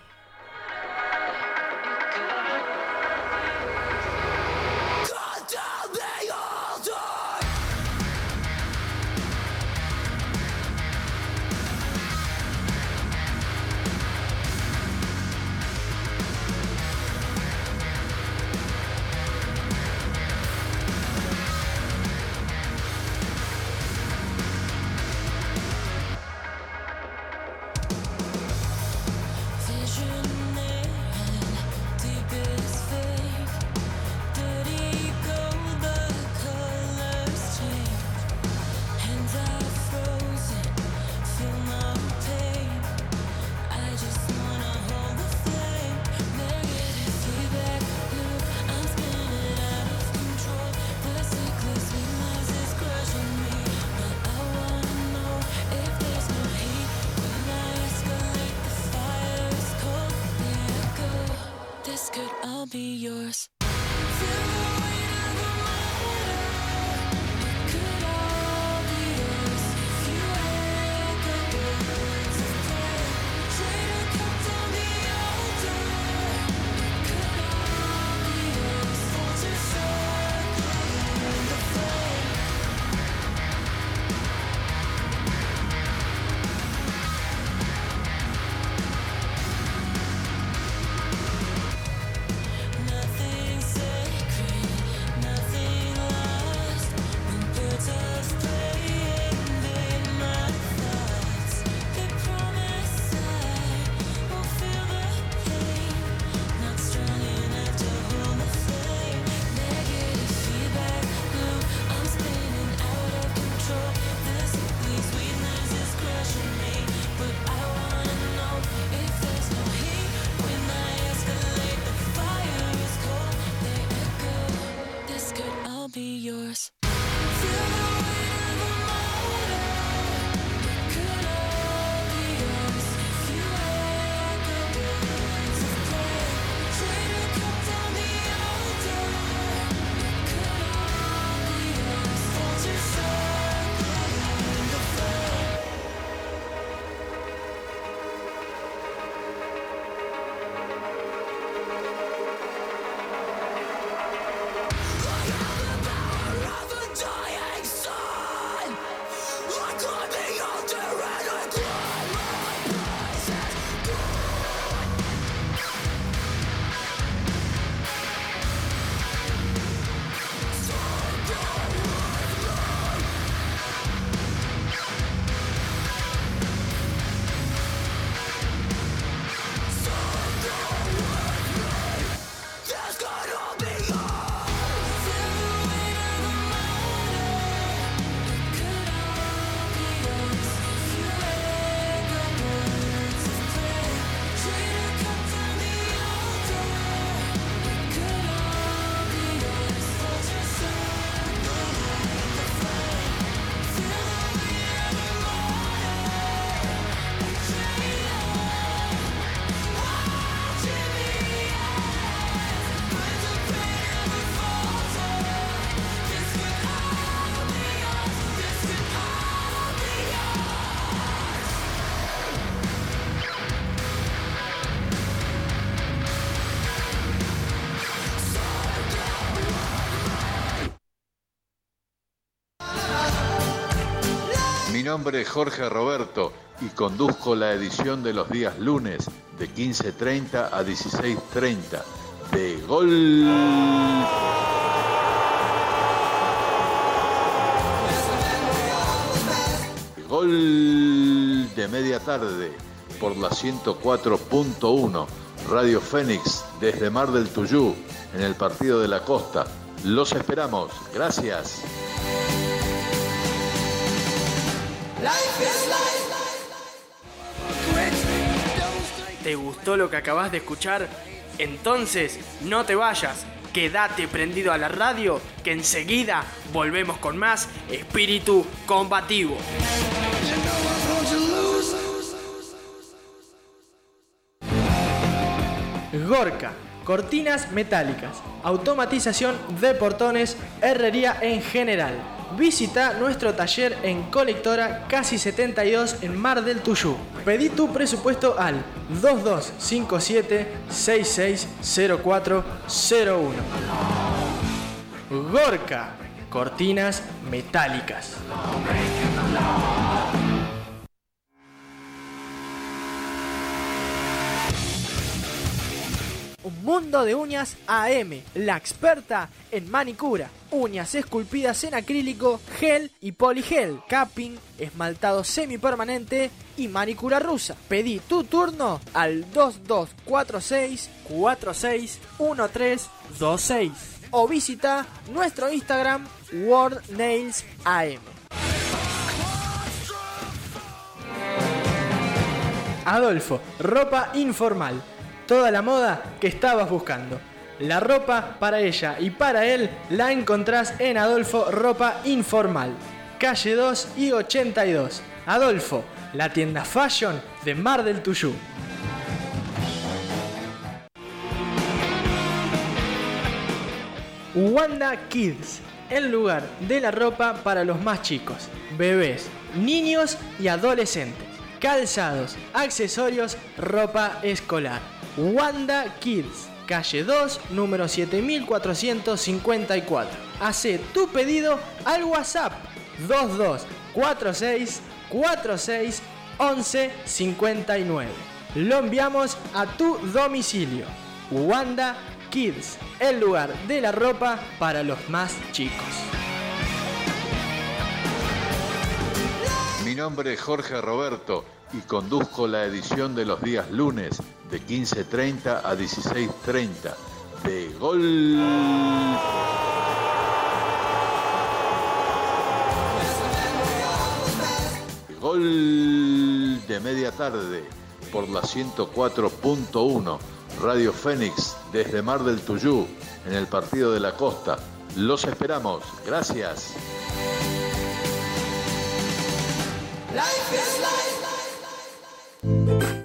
Nombre es Jorge Roberto y conduzco la edición de los días lunes de 15.30 a 16.30 de Gol. Gol de media tarde por la 104.1 Radio Fénix desde Mar del Tuyú en el partido de la costa. Los esperamos. Gracias. ¿Te gustó lo que acabas de escuchar? Entonces, no te vayas. Quédate prendido a la radio que enseguida volvemos con más espíritu combativo. Gorka, cortinas metálicas, automatización de portones, herrería en general. Visita nuestro taller en Colectora Casi 72 en Mar del Tuyú. Pedí tu presupuesto al 2257 660401. Gorka, cortinas metálicas. Un mundo de uñas AM, la experta en manicura. Uñas esculpidas en acrílico, gel y poligel, capping, esmaltado semipermanente y manicura rusa. Pedí tu turno al 2246 461326 o visita nuestro Instagram World Nails AM. Adolfo, ropa informal. Toda la moda que estabas buscando. La ropa para ella y para él la encontrás en Adolfo Ropa Informal. Calle 2 y 82. Adolfo, la tienda fashion de Mar del Tuyú. Wanda Kids, el lugar de la ropa para los más chicos, bebés, niños y adolescentes. Calzados, accesorios, ropa escolar. Wanda Kids, calle 2, número 7454. Hace tu pedido al WhatsApp 2246 46 11 59. Lo enviamos a tu domicilio. Wanda Kids, el lugar de la ropa para los más chicos. Mi nombre es Jorge Roberto y conduzco la edición de los días lunes de 15.30 a 16.30 de Gol. Gol de media tarde por la 104.1 Radio Fénix desde Mar del Tuyú en el partido de la costa. Los esperamos. Gracias.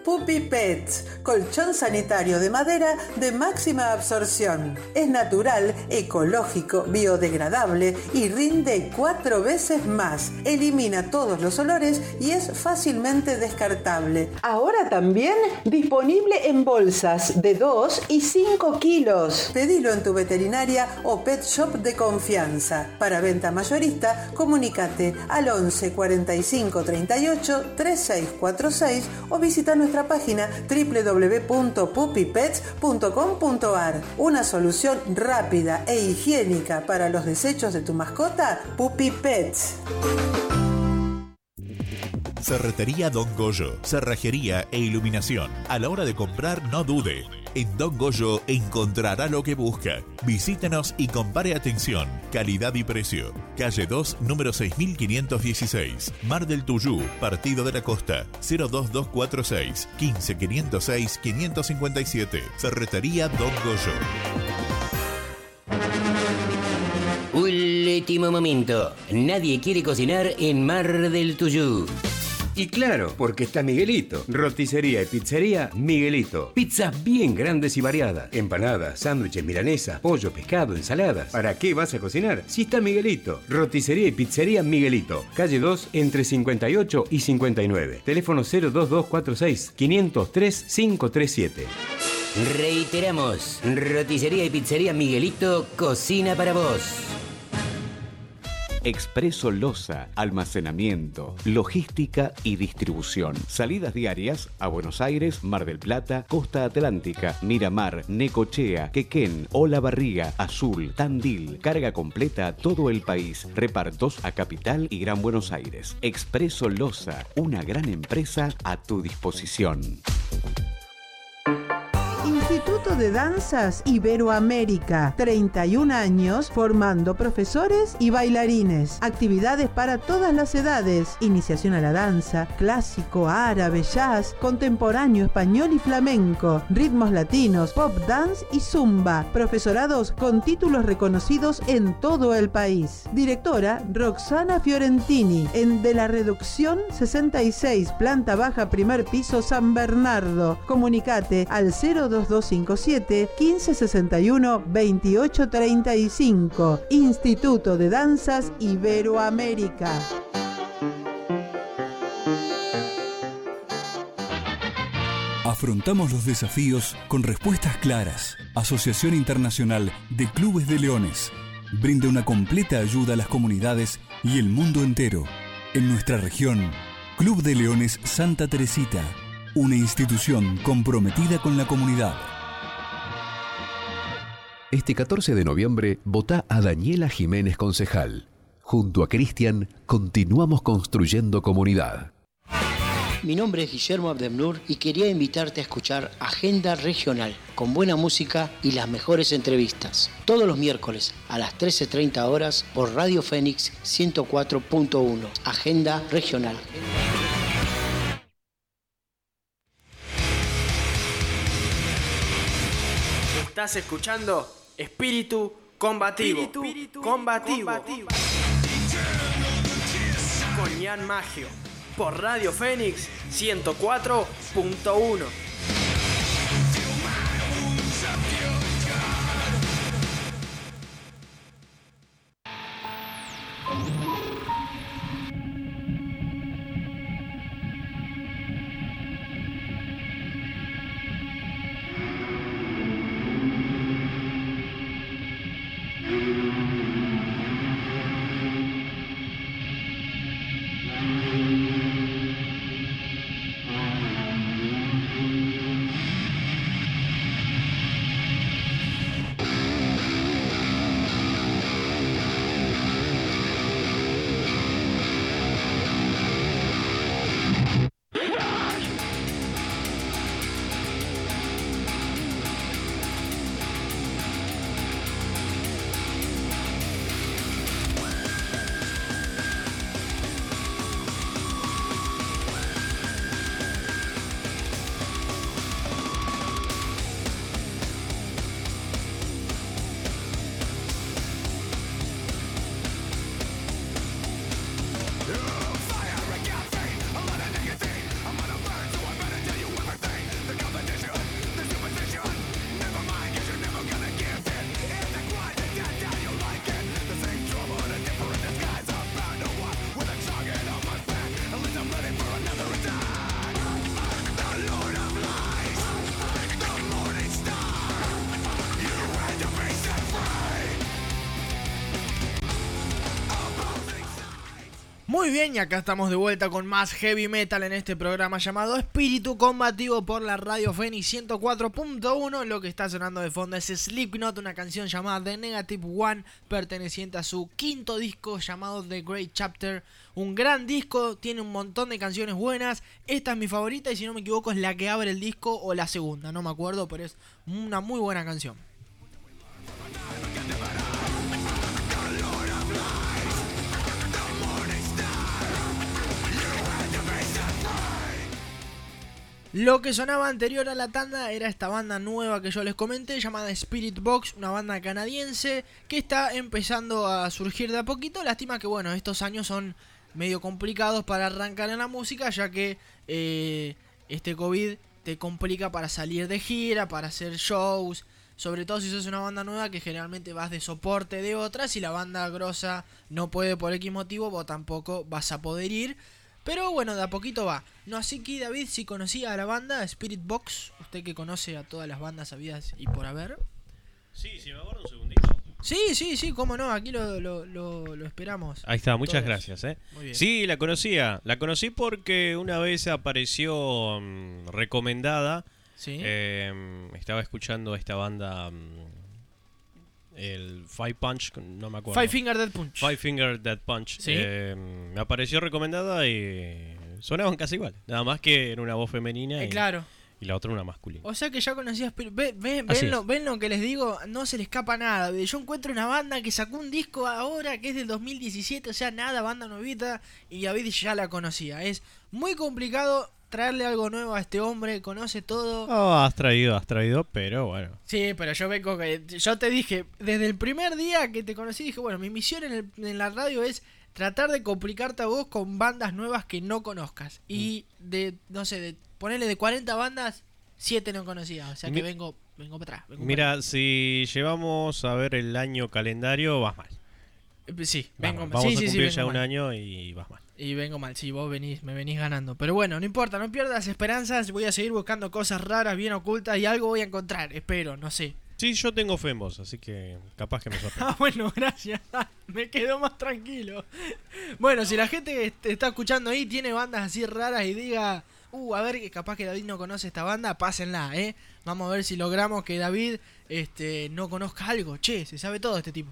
Puppy Pets, colchón sanitario de madera de máxima absorción. Es natural, ecológico, biodegradable y rinde cuatro veces más. Elimina todos los olores y es fácilmente descartable. Ahora también disponible en bolsas de 2 y 5 kilos. Pedilo en tu veterinaria o pet shop de confianza. Para venta mayorista, comunícate al 11 45 38 3646 o visita nuestra página www.puppypets.com.ar. Una solución rápida e higiénica para los desechos de tu mascota, Puppy Pets. Cerretería Don Goyo, cerrajería e iluminación. A la hora de comprar, no dude. En Don Goyo encontrará lo que busca. Visítenos y compare atención, calidad y precio. Calle 2, número 6516, Mar del Tuyú, Partido de la Costa, 02246 15506 557. Cerretería Don Goyo. Último momento. Nadie quiere cocinar en Mar del Tuyú. Y claro, porque está Miguelito. Roticería y pizzería Miguelito. Pizzas bien grandes y variadas. Empanadas, sándwiches, milanesa, pollo, pescado, ensaladas. ¿Para qué vas a cocinar? Si está Miguelito. Roticería y pizzería Miguelito. Calle 2, entre 58 y 59. Teléfono 02246 503 537. Reiteramos, roticería y pizzería Miguelito cocina para vos. Expreso Loza, almacenamiento, logística y distribución. Salidas diarias a Buenos Aires, Mar del Plata, Costa Atlántica, Miramar, Necochea, Quequén, Ola Barriga, Azul, Tandil. Carga completa a todo el país. Repartos a Capital y Gran Buenos Aires. Expreso Loza, una gran empresa a tu disposición. Instituto de Danzas Iberoamérica. 31 años formando profesores y bailarines. Actividades para todas las edades. Iniciación a la danza, clásico, árabe, jazz, contemporáneo, español y flamenco. Ritmos latinos, pop dance y zumba. Profesorados con títulos reconocidos en todo el país. Directora Roxana Fiorentini. En De la Reducción 66, planta baja, primer piso, San Bernardo. Comunicate al 02257 1561 2835. Instituto de Danzas Iberoamérica. Afrontamos los desafíos con respuestas claras. Asociación Internacional de Clubes de Leones brinda una completa ayuda a las comunidades y el mundo entero. En nuestra región, Club de Leones Santa Teresita, una institución comprometida con la comunidad. Este 14 de noviembre vota a Daniela Jiménez Concejal. Junto a Cristian continuamos construyendo comunidad. Mi nombre es Guillermo Abdemnur y quería invitarte a escuchar Agenda Regional, con buena música y las mejores entrevistas. Todos los miércoles a las 13.30 horas por Radio Fénix 104.1. Agenda Regional. Estás escuchando Espíritu Combativo. Espíritu Combativo. Con Ian Magio. Por Radio Fénix 104.1. Muy bien, y acá estamos de vuelta con más heavy metal en este programa llamado Espíritu Combativo por la Radio Fénix 104.1. Lo que está sonando de fondo es Slipknot, una canción llamada The Negative One, perteneciente a su quinto disco llamado The Great Chapter. Un gran disco, tiene un montón de canciones buenas. Esta es mi favorita y si no me equivoco es la que abre el disco o la segunda, no me acuerdo, pero es una muy buena canción. Lo que sonaba anterior a la tanda era esta banda nueva que yo les comenté, llamada Spirit Box, una banda canadiense que está empezando a surgir de a poquito. Lástima que, bueno, estos años son medio complicados para arrancar en la música, ya que eh, este COVID te complica para salir de gira, para hacer shows. Sobre todo si sos una banda nueva que generalmente vas de soporte de otras. Si la banda grosa no puede por X motivo, vos tampoco vas a poder ir. Pero bueno, de a poquito va. No así que David, si conocía a la banda Spirit Box, usted que conoce a todas las bandas habidas y por haber. Sí, si me acuerdo un segundito. Sí, sí, sí, cómo no, aquí lo, lo, lo- lo esperamos. Ahí está, muchas Todos. gracias. ¿eh? Muy bien. Sí, la conocía. La conocí porque una vez apareció mm, recomendada. Sí. Eh, estaba escuchando esta banda. mm, el Five Punch, no me acuerdo. Five Finger Dead Punch. Five Finger Dead Punch. Sí. Eh, me apareció recomendada y sonaban casi igual. Nada más que en una voz femenina Eh, y, claro. y la otra una masculina. O sea que ya conocías, ve- ve- Así ven, lo, ven lo que les digo, no se le escapa nada. Yo encuentro una banda que sacó un disco ahora que es del 2017, o sea, nada, banda novita, y David ya la conocía. Es muy complicado traerle algo nuevo a este hombre, conoce todo. Oh, has traído, has traído, pero bueno. Sí, pero yo vengo que yo te dije desde el primer día que te conocí dije bueno mi misión en, el- en la radio es tratar de complicarte a vos con bandas nuevas que no conozcas y de no sé de ponerle de 40 bandas 7 no conocía o sea que Mi- vengo vengo para atrás vengo Mira, si llevamos a ver el año calendario, vas mal. Eh, sí vengo. Vamos Sí, a sí, sí, cumplir ya un mal. año y vas mal. Y vengo mal sí vos venís me venís ganando pero bueno no importa no pierdas esperanzas voy a seguir buscando cosas raras bien ocultas y algo voy a encontrar espero no sé Sí, yo tengo fe en vos, así que capaz que me sorprenda. Ah, bueno, gracias. Me quedo más tranquilo. Bueno, si la gente está escuchando ahí tiene bandas así raras y diga, uh, a ver, que capaz que David no conoce esta banda, pásenla, ¿eh? Vamos a ver si logramos que David este, no conozca algo. Che, se sabe todo este tipo.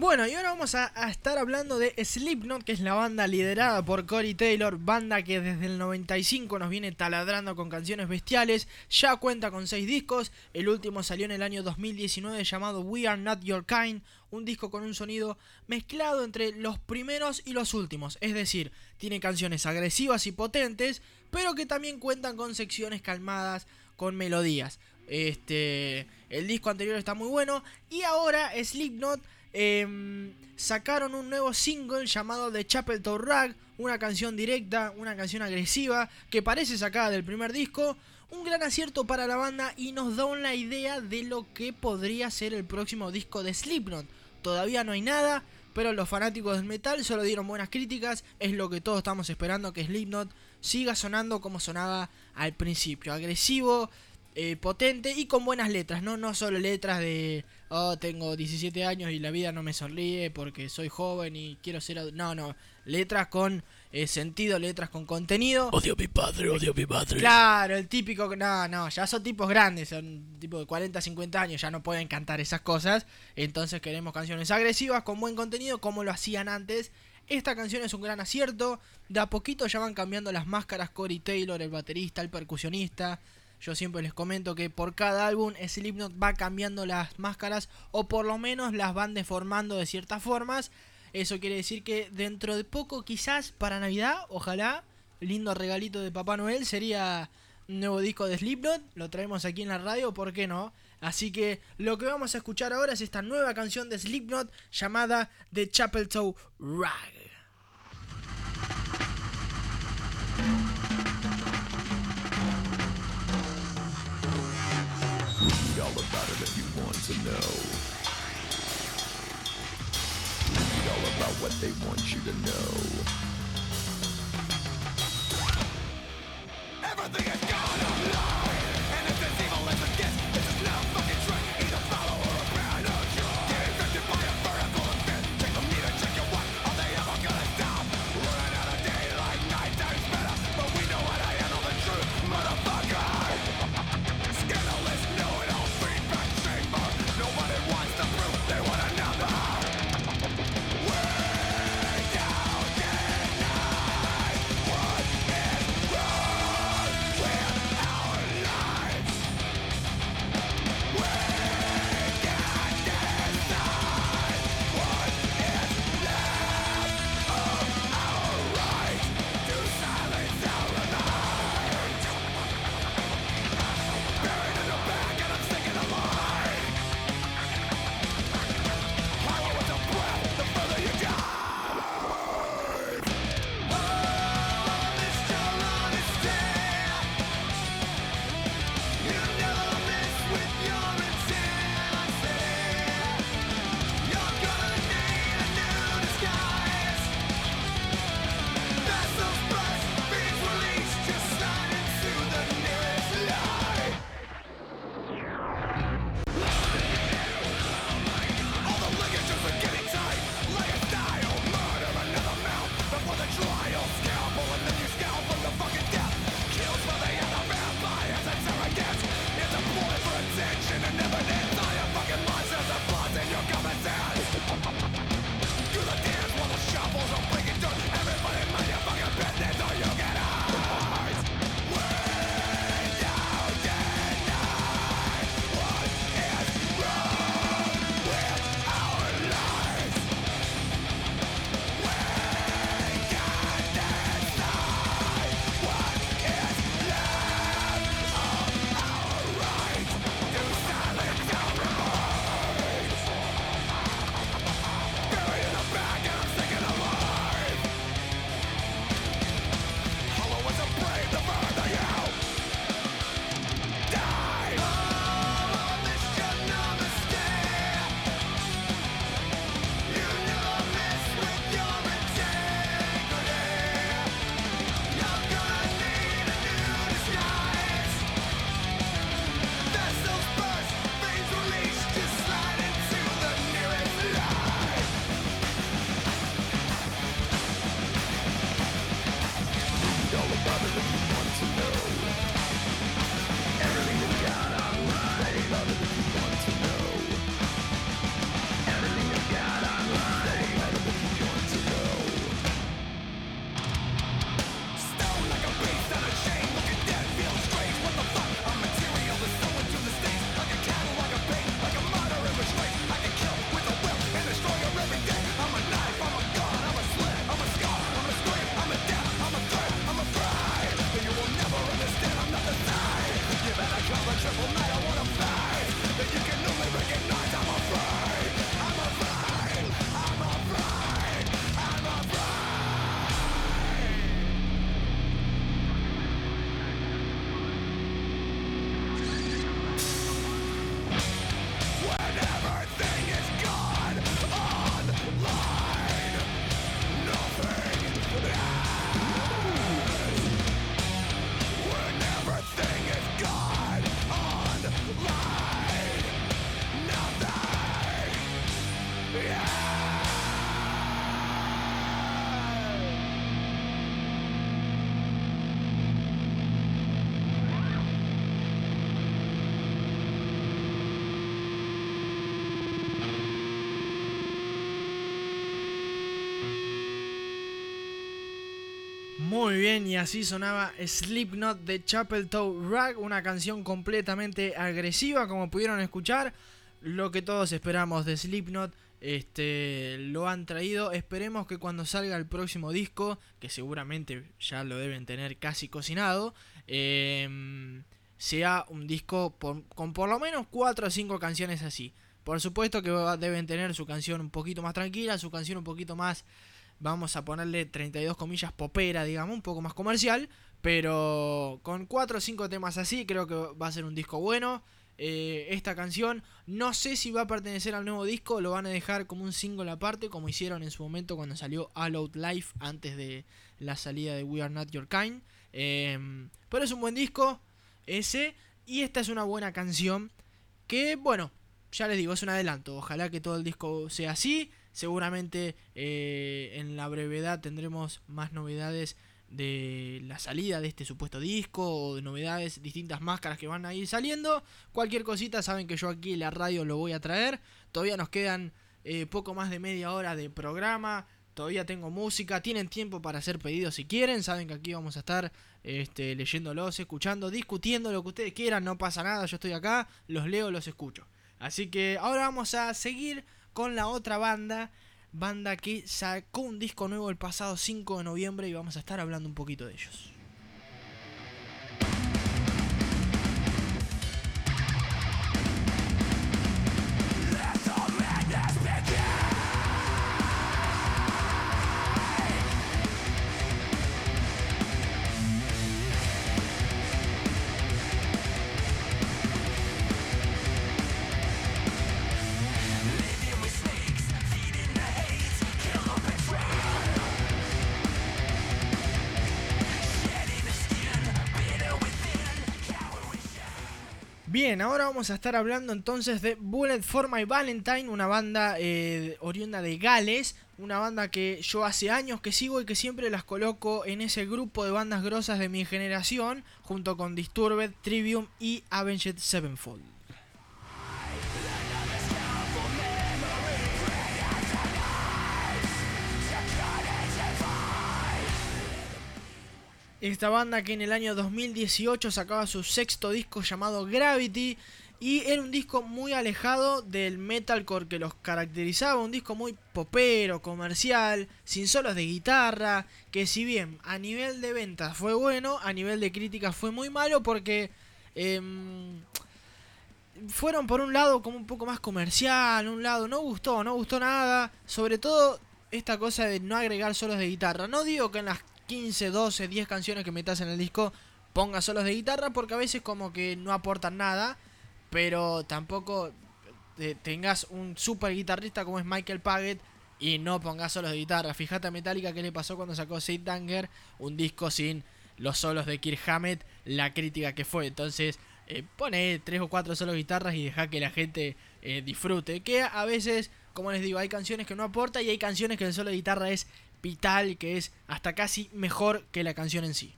Bueno, y ahora vamos a, estar hablando de Slipknot, que es la banda liderada por Corey Taylor, banda que desde el 95 nos viene taladrando con canciones bestiales, ya cuenta con 6 discos, el último salió en el año 2019 llamado We Are Not Your Kind, un disco con un sonido mezclado entre los primeros y los últimos, es decir, tiene canciones agresivas y potentes, pero que también cuentan con secciones calmadas, con melodías. Este, el disco anterior está muy bueno y ahora Slipknot em, sacaron un nuevo single llamado The Chapel Toe Rag, una canción directa, una canción agresiva que parece sacada del primer disco, un gran acierto para la banda y nos da una idea de lo que podría ser el próximo disco de Slipknot. Todavía no hay nada, pero los fanáticos del metal solo dieron buenas críticas, es lo que todos estamos esperando que Slipknot siga sonando como sonaba al principio, agresivo, eh, potente y con buenas letras, ¿no? No solo letras de, oh, tengo 17 años y la vida no me sonríe porque soy joven y quiero ser... adu-". No, no, letras con eh, sentido, letras con contenido. Odio a mi padre, odio a mi madre. Claro, el típico, no, no, ya son tipos grandes, son tipo de 40, 50 años, ya no pueden cantar esas cosas. Entonces queremos canciones agresivas, con buen contenido, como lo hacían antes. Esta canción es un gran acierto. De a poquito ya van cambiando las máscaras Corey Taylor, el baterista, el percusionista. Yo siempre les comento que por cada álbum Slipknot va cambiando las máscaras o por lo menos las van deformando de ciertas formas. Eso quiere decir que dentro de poco, quizás para Navidad, ojalá, lindo regalito de Papá Noel sería un nuevo disco de Slipknot. Lo traemos aquí en la radio, ¿por qué no? Así que lo que vamos a escuchar ahora es esta nueva canción de Slipknot llamada The Chapel Toe Rag. To know. Read all about what they want you to know. Everything is gone online Muy bien, y así sonaba Slipknot de Chapel Toe Rag, una canción completamente agresiva, como pudieron escuchar. Lo que todos esperamos de Slipknot, este, lo han traído. Esperemos que cuando salga el próximo disco, que seguramente ya lo deben tener casi cocinado, em, sea un disco con por lo menos 4 o 5 canciones así. Por supuesto que deben tener su canción un poquito más tranquila, su canción un poquito más vamos a ponerle 32 comillas popera, digamos, un poco más comercial, pero con 4 o 5 temas así creo que va a ser un disco bueno. Eh, esta canción no sé si va a pertenecer al nuevo disco lo van a dejar como un single aparte como hicieron en su momento cuando salió All Out Life antes de la salida de We Are Not Your Kind. Em, pero es un buen disco ese y esta es una buena canción que bueno, ya les digo, es un adelanto. Ojalá que todo el disco sea así. Seguramente eh, en la brevedad tendremos más novedades de la salida de este supuesto disco o de novedades, distintas máscaras que van a ir saliendo. Cualquier cosita saben que yo aquí la radio lo voy a traer. Todavía nos quedan eh, poco más de media hora de programa. Todavía tengo música, tienen tiempo para hacer pedidos si quieren, saben que aquí vamos a estar este, leyéndolos, escuchando, discutiendo lo que ustedes quieran, no pasa nada, yo estoy acá, los leo, los escucho. Así que ahora vamos a seguir con la otra banda, banda que sacó un disco nuevo el pasado 5 de noviembre y vamos a estar hablando un poquito de ellos. Bien, ahora vamos a estar hablando entonces de Bullet for My Valentine, una banda eh, oriunda de Gales, una banda que yo hace años que sigo y que siempre las coloco en ese grupo de bandas grosas de mi generación, junto con Disturbed, Trivium y Avenged Sevenfold. Esta banda que en el año 2018 sacaba su sexto disco llamado Gravity y era un disco muy alejado del metalcore que los caracterizaba, un disco muy popero, comercial, sin solos de guitarra, que si bien a nivel de ventas fue bueno, a nivel de críticas fue muy malo porque em, fueron por un lado como un poco más comercial, un lado no gustó, no gustó nada, sobre todo esta cosa de no agregar solos de guitarra. No digo que en las 15, 12, 10 canciones que metas en el disco pongas solos de guitarra porque a veces como que no aportan nada, pero tampoco eh, tengas un super guitarrista como es Michael Paget y no pongas solos de guitarra. Fíjate a Metallica qué le pasó cuando sacó Sid Danger, un disco sin los solos de Kirk Hammett, la crítica que fue. Entonces, eh, pone tres o cuatro solos de guitarras y deja que la gente eh, disfrute. Que a veces, como les digo, hay canciones que no aporta y hay canciones que el solo de guitarra es vital, que es hasta casi mejor que la canción en sí.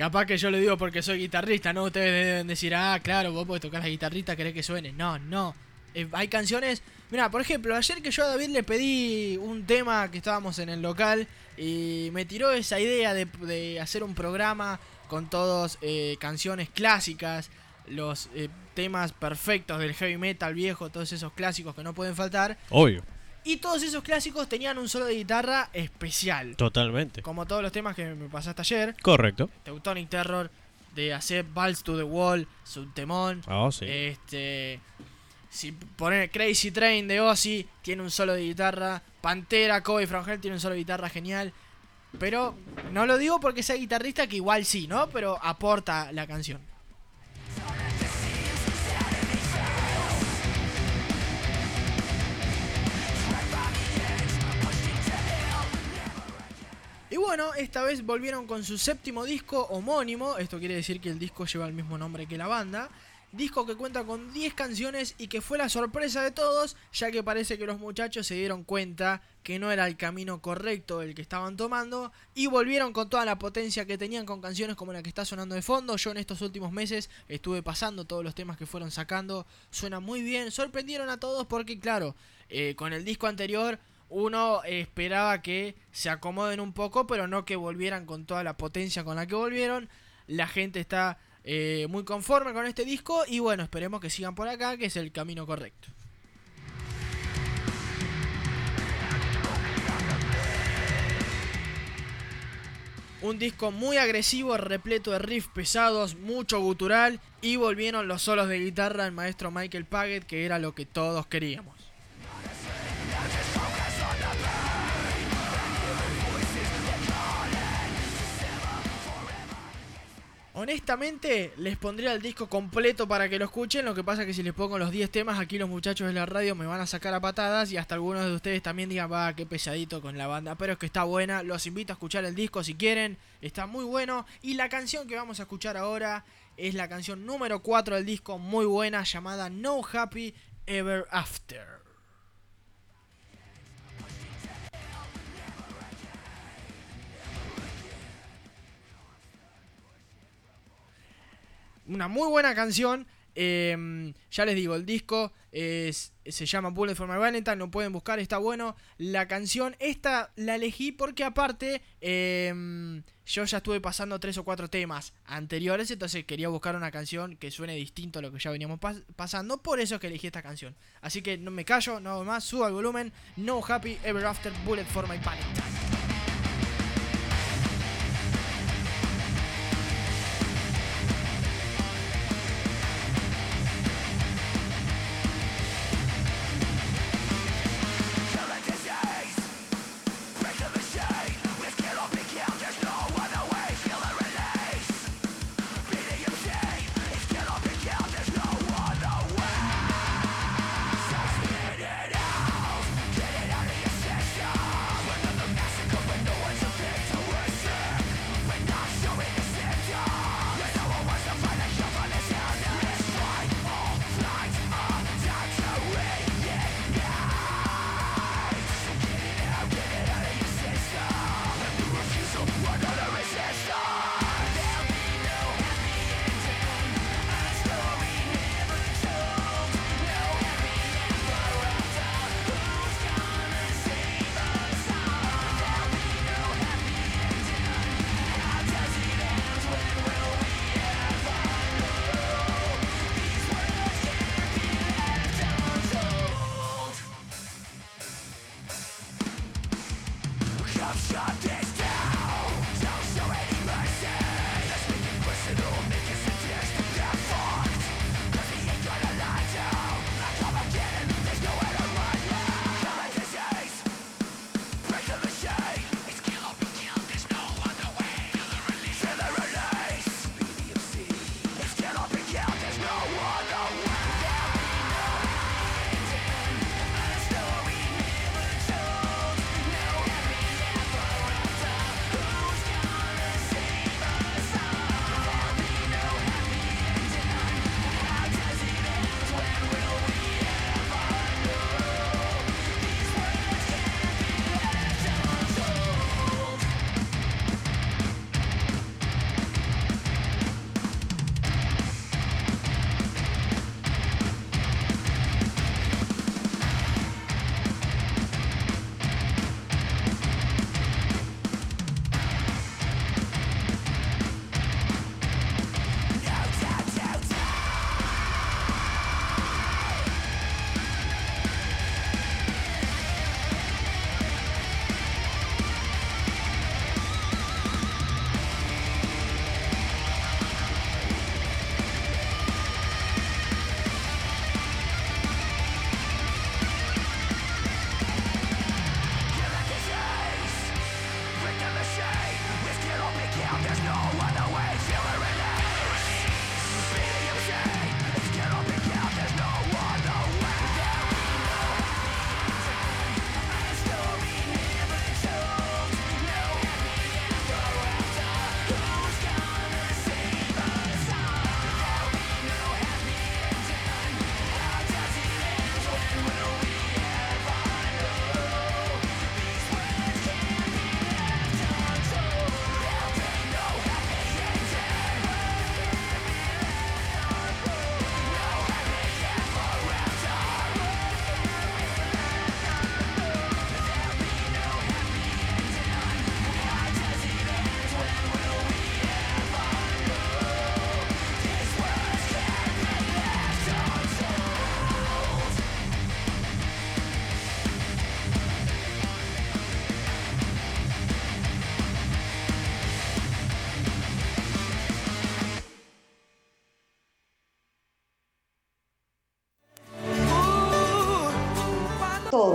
Capaz que yo lo digo porque soy guitarrista, ¿no? Ustedes deben decir, ah, claro, vos podés tocar la guitarrita, querés que suene. No, no. Eh, hay canciones. Mira, por ejemplo, ayer que yo a David le pedí un tema que estábamos en el local y me tiró esa idea de, hacer un programa con todas eh, canciones clásicas, los eh, temas perfectos del heavy metal viejo, todos esos clásicos que no pueden faltar. Obvio. Y todos esos clásicos tenían un solo de guitarra especial. Totalmente. Como todos los temas que me pasaste ayer. Correcto. Teutonic Terror, de hacer Balls to the Wall, Subtemón. Ah, sí. Este. Si poner Crazy Train de Ozzy, tiene un solo de guitarra. Pantera, Kobe From Hell tiene un solo de guitarra genial. Pero no lo digo porque sea guitarrista, que igual sí, ¿no? Pero aporta la canción. Bueno, esta vez volvieron con su séptimo disco homónimo, esto quiere decir que el disco lleva el mismo nombre que la banda, disco que cuenta con 10 canciones y que fue la sorpresa de todos, ya que parece que los muchachos se dieron cuenta que no era el camino correcto el que estaban tomando y volvieron con toda la potencia que tenían con canciones como la que está sonando de fondo. Yo en estos últimos meses estuve pasando todos los temas que fueron sacando, suena muy bien, sorprendieron a todos porque claro, eh, con el disco anterior uno esperaba que se acomoden un poco, pero no que volvieran con toda la potencia con la que volvieron. La gente está eh, muy conforme con este disco y bueno, esperemos que sigan por acá, que es el camino correcto. Un disco muy agresivo, repleto de riffs pesados, mucho gutural y volvieron los solos de guitarra del maestro Michael Paget, que era lo que todos queríamos. Honestamente, les pondría el disco completo para que lo escuchen. Lo que pasa es que si les pongo los 10 temas, aquí los muchachos de la radio me van a sacar a patadas. Y hasta algunos de ustedes también digan, va, qué pesadito con la banda. Pero es que está buena. Los invito a escuchar el disco si quieren. Está muy bueno. Y la canción que vamos a escuchar ahora es la canción número 4 del disco, muy buena, llamada No Happy Ever After. Una muy buena canción. Em, ya les digo, el disco se llama Bullet for My Valentine, lo pueden buscar, está bueno. La canción, esta la elegí porque aparte em, yo ya estuve pasando tres o cuatro temas anteriores, entonces quería buscar una canción que suene distinto a lo que ya veníamos pasando, por eso es que elegí esta canción. Así que no me callo, no más, subo el volumen. No Happy Ever After Bullet for My Valentine.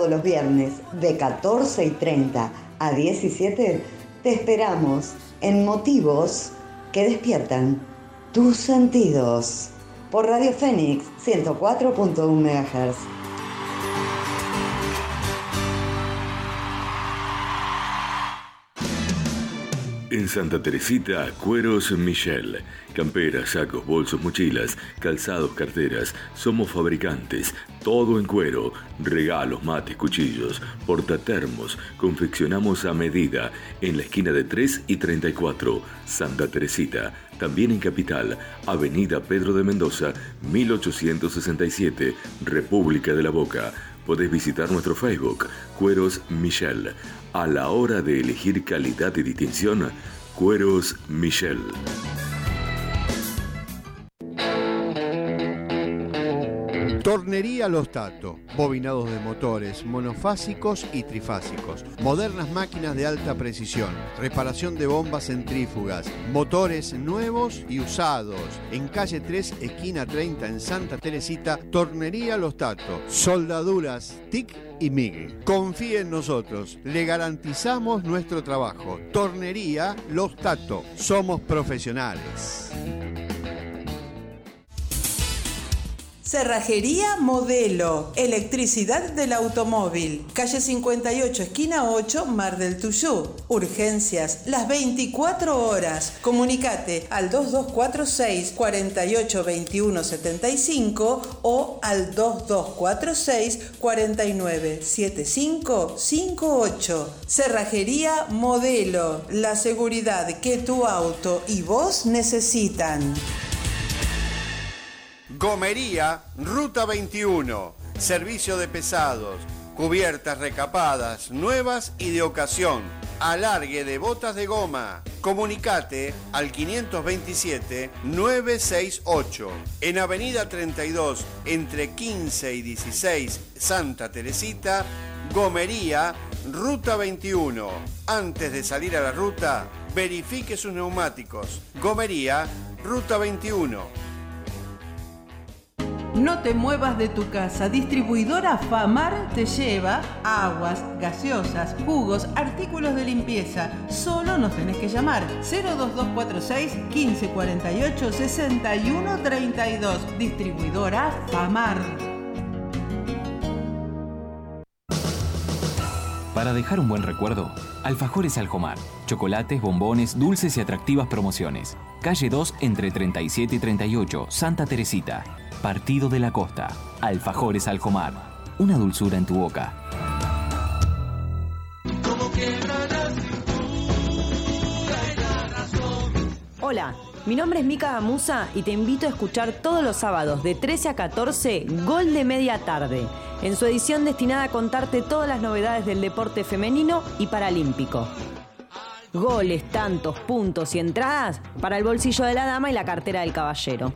Los viernes de 14 y 30 a 17 te esperamos en motivos que despiertan tus sentidos por Radio Fénix 104.1 MHz. Santa Teresita, Cueros Michel. Camperas, sacos, bolsos, mochilas, calzados, carteras. Somos fabricantes. Todo en cuero. Regalos, mates, cuchillos, portatermos. Confeccionamos a medida. En la esquina de 3 y 34. Santa Teresita. También en Capital. Avenida Pedro de Mendoza, 1867. República de la Boca. Podés visitar nuestro Facebook, Cueros Michel. A la hora de elegir calidad y distinción, Cueros Michel. Tornería Los Tato, bobinados de motores, monofásicos y trifásicos, modernas máquinas de alta precisión, reparación de bombas centrífugas, motores nuevos y usados. En calle 3, esquina 30 en Santa Teresita, Tornería Los Tato, soldaduras TIC y MIG. Confíe en nosotros, le garantizamos nuestro trabajo. Tornería Los Tato, somos profesionales. Cerrajería Modelo, electricidad del automóvil, calle 58, esquina 8, Mar del Tuyú. Urgencias, las 24 horas. Comunicate al 2246 482175 o al 2246 497558. Cerrajería Modelo, la seguridad que tu auto y vos necesitan. Gomería, Ruta 21. Servicio de pesados, cubiertas recapadas, nuevas y de ocasión. Alargue de botas de goma. Comunicate al 527-968. En Avenida 32, entre 15 y 16, Santa Teresita, Gomería, Ruta 21. Antes de salir a la ruta, verifique sus neumáticos. Gomería, Ruta 21. No te muevas de tu casa. Distribuidora Famar te lleva aguas, gaseosas, jugos, artículos de limpieza. Solo nos tenés que llamar 02246 1548 6132. Distribuidora Famar. Para dejar un buen recuerdo, Alfajores Aljomar. Chocolates, bombones, dulces y atractivas promociones. Calle 2 entre 37 y 38, Santa Teresita. Partido de la Costa. Alfajores Aljomar. Una dulzura en tu boca. Hola, mi nombre es Mica Gamusa y te invito a escuchar todos los sábados de 13 a 14 Gol de Media Tarde, en su edición destinada a contarte todas las novedades del deporte femenino y paralímpico. Goles, tantos, puntos y entradas para el bolsillo de la dama y la cartera del caballero.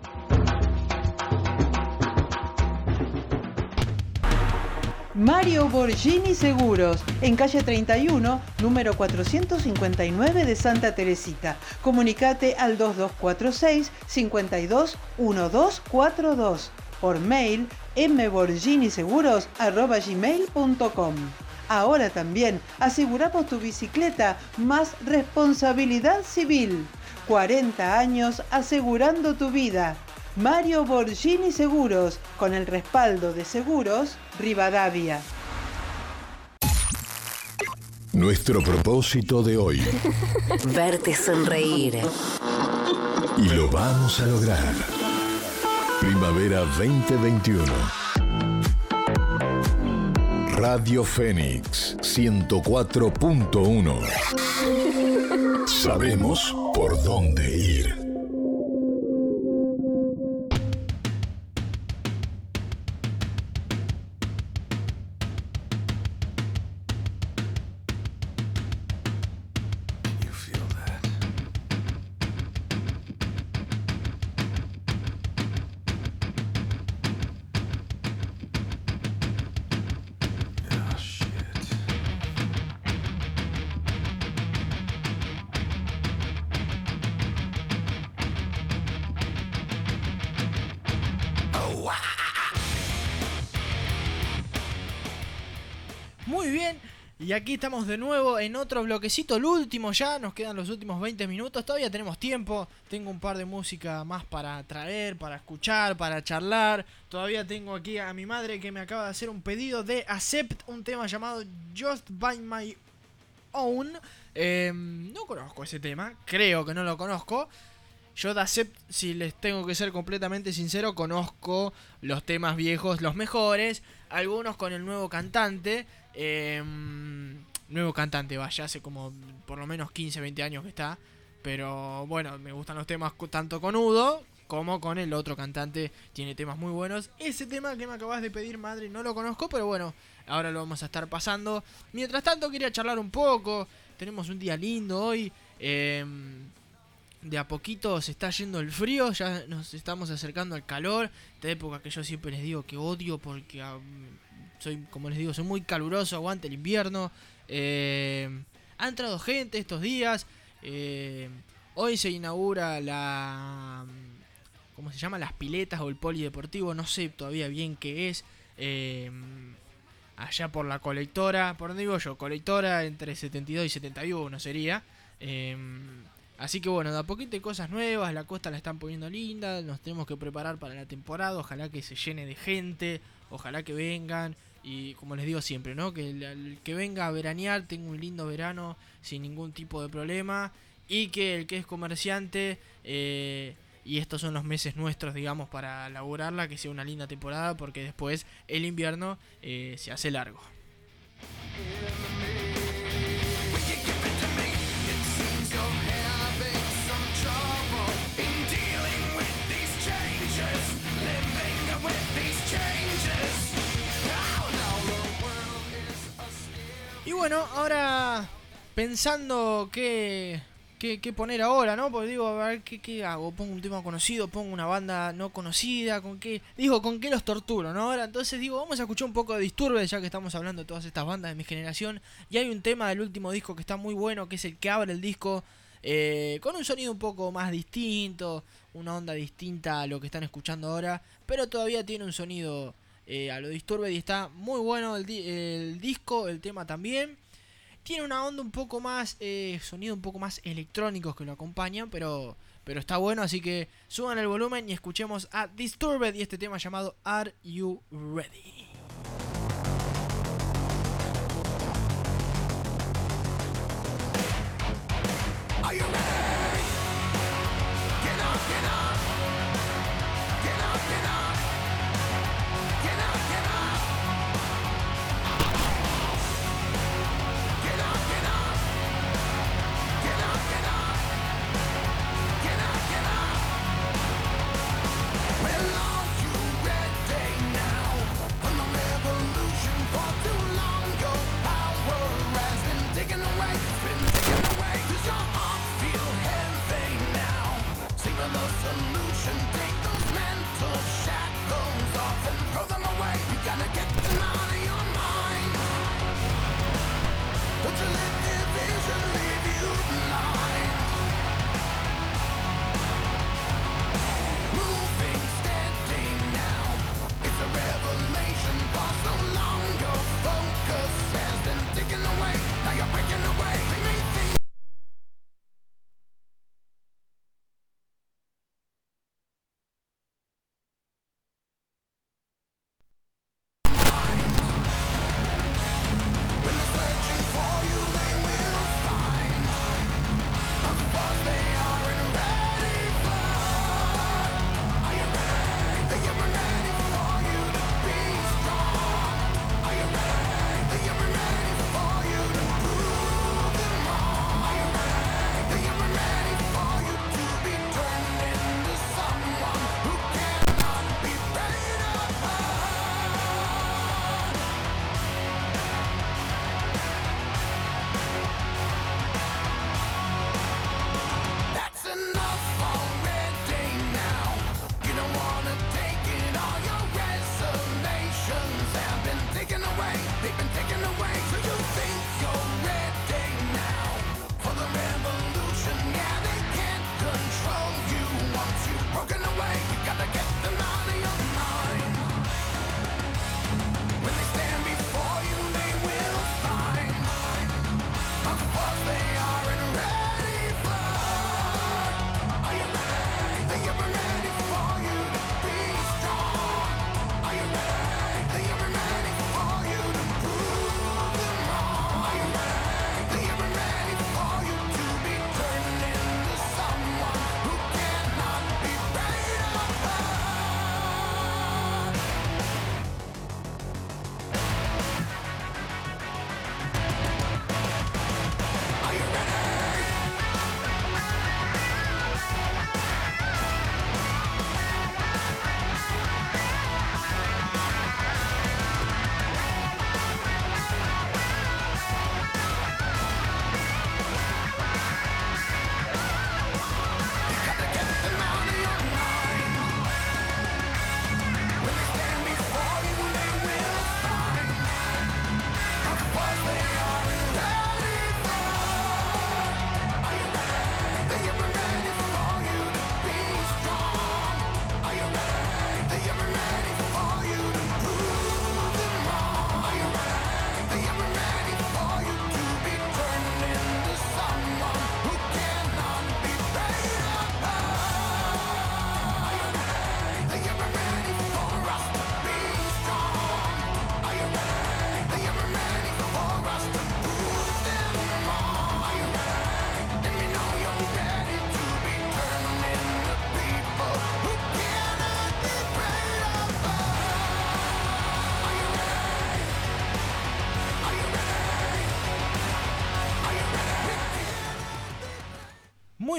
Mario Borgini Seguros, en calle 31, número 459 de Santa Teresita. Comunicate al 2246 52 1242. Por mail mborginiseguros.gmail.com Ahora también aseguramos tu bicicleta más responsabilidad civil. 40 años asegurando tu vida. Mario Borgini Seguros, con el respaldo de Seguros Rivadavia. Nuestro propósito de hoy. Verte sonreír. Y lo vamos a lograr. Primavera 2021. Radio Fénix 104.1. Sabemos por dónde ir. Bien. Y aquí estamos de nuevo en otro bloquecito, el último ya, nos quedan los últimos 20 minutos, todavía tenemos tiempo, tengo un par de música más para traer, para escuchar, para charlar, todavía tengo aquí a mi madre que me acaba de hacer un pedido de Accept, un tema llamado Just By My Own, Eh, no conozco ese tema, creo que no lo conozco, yo de Accept, si les tengo que ser completamente sincero, conozco los temas viejos, los mejores, algunos con el nuevo cantante. Eh, nuevo cantante, vaya, hace como por lo menos 15, 20 años que está. Pero bueno, me gustan los temas tanto con Udo como con el otro cantante. Tiene temas muy buenos. Ese tema que me acabas de pedir, madre, no lo conozco, pero bueno, ahora lo vamos a estar pasando. Mientras tanto, quería charlar un poco. Tenemos un día lindo hoy. Eh, de a poquito se está yendo el frío, ya nos estamos acercando al calor, esta época que yo siempre les digo que odio porque ah, soy, como les digo, soy muy caluroso, aguante el invierno. Eh, ha entrado gente estos días, eh, hoy se inaugura la... ¿Cómo se llama? Las piletas o el polideportivo, no sé todavía bien qué es. eh, allá por la colectora, por donde digo yo, colectora entre 72 y 71 sería. Eh, así que bueno, de a poquito hay cosas nuevas, la costa la están poniendo linda, nos tenemos que preparar para la temporada, ojalá que se llene de gente, ojalá que vengan. Y como les digo siempre, ¿no? Que el, que venga a veranear tenga un lindo verano sin ningún tipo de problema. Y que el que es comerciante, eh, y estos son los meses nuestros, digamos, para laburarla, que sea una linda temporada, porque después el invierno eh, se hace largo. Y bueno, ahora pensando qué, qué, poner ahora, ¿no? Porque digo, a ver, ¿qué, qué hago? ¿Pongo un tema conocido? ¿Pongo una banda no conocida? ¿Con qué? Digo, ¿con qué los torturo, no? Ahora, entonces digo, vamos a escuchar un poco de Disturbed, ya que estamos hablando de todas estas bandas de mi generación. Y hay un tema del último disco que está muy bueno, que es el que abre el disco. eh, con un sonido un poco más distinto, una onda distinta a lo que están escuchando ahora, pero todavía tiene un sonido eh, a lo Disturbed y está muy bueno el, di- el disco, el tema también. Tiene una onda un poco más, eh, sonido un poco más electrónicos que lo acompañan, pero, pero está bueno, así que suban el volumen y escuchemos a Disturbed y este tema llamado Are You Ready? Are you ready?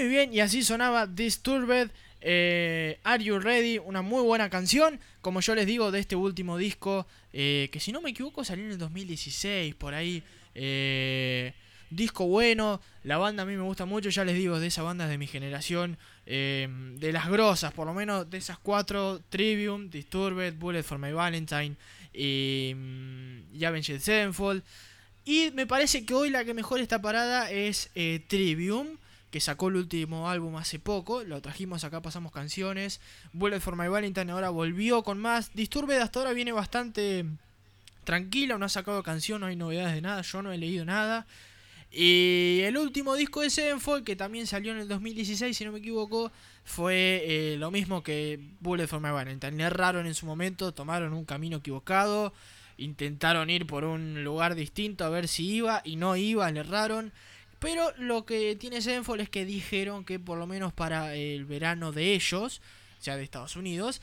Muy bien, y así sonaba Disturbed. eh, Are You Ready? Una muy buena canción. Como yo les digo, de este último disco, eh, que si no me equivoco salió en el 2016, por ahí. eh, disco bueno, la banda a mí me gusta mucho, ya les digo, de esas bandas de mi generación, de las grosas, por lo menos de esas cuatro, Trivium, Disturbed, Bullet for My Valentine y, y Avenged Sevenfold. Y me parece que hoy la que mejor está parada es Trivium, que sacó el último álbum hace poco. Lo trajimos acá, pasamos canciones. Bullet for My Valentine ahora volvió con más. Disturbed hasta ahora viene bastante tranquila, no ha sacado canción, no hay novedades de nada, yo no he leído nada. Y el último disco de Sevenfold, que también salió en el 2016, si no me equivoco, fue eh, lo mismo que Bullet for My Valentine. Le erraron en su momento, tomaron un camino equivocado, intentaron ir por un lugar distinto a ver si iba y no iba, le erraron. Pero lo que tiene Sevenfold es que dijeron que por lo menos para el verano de ellos, sea de Estados Unidos,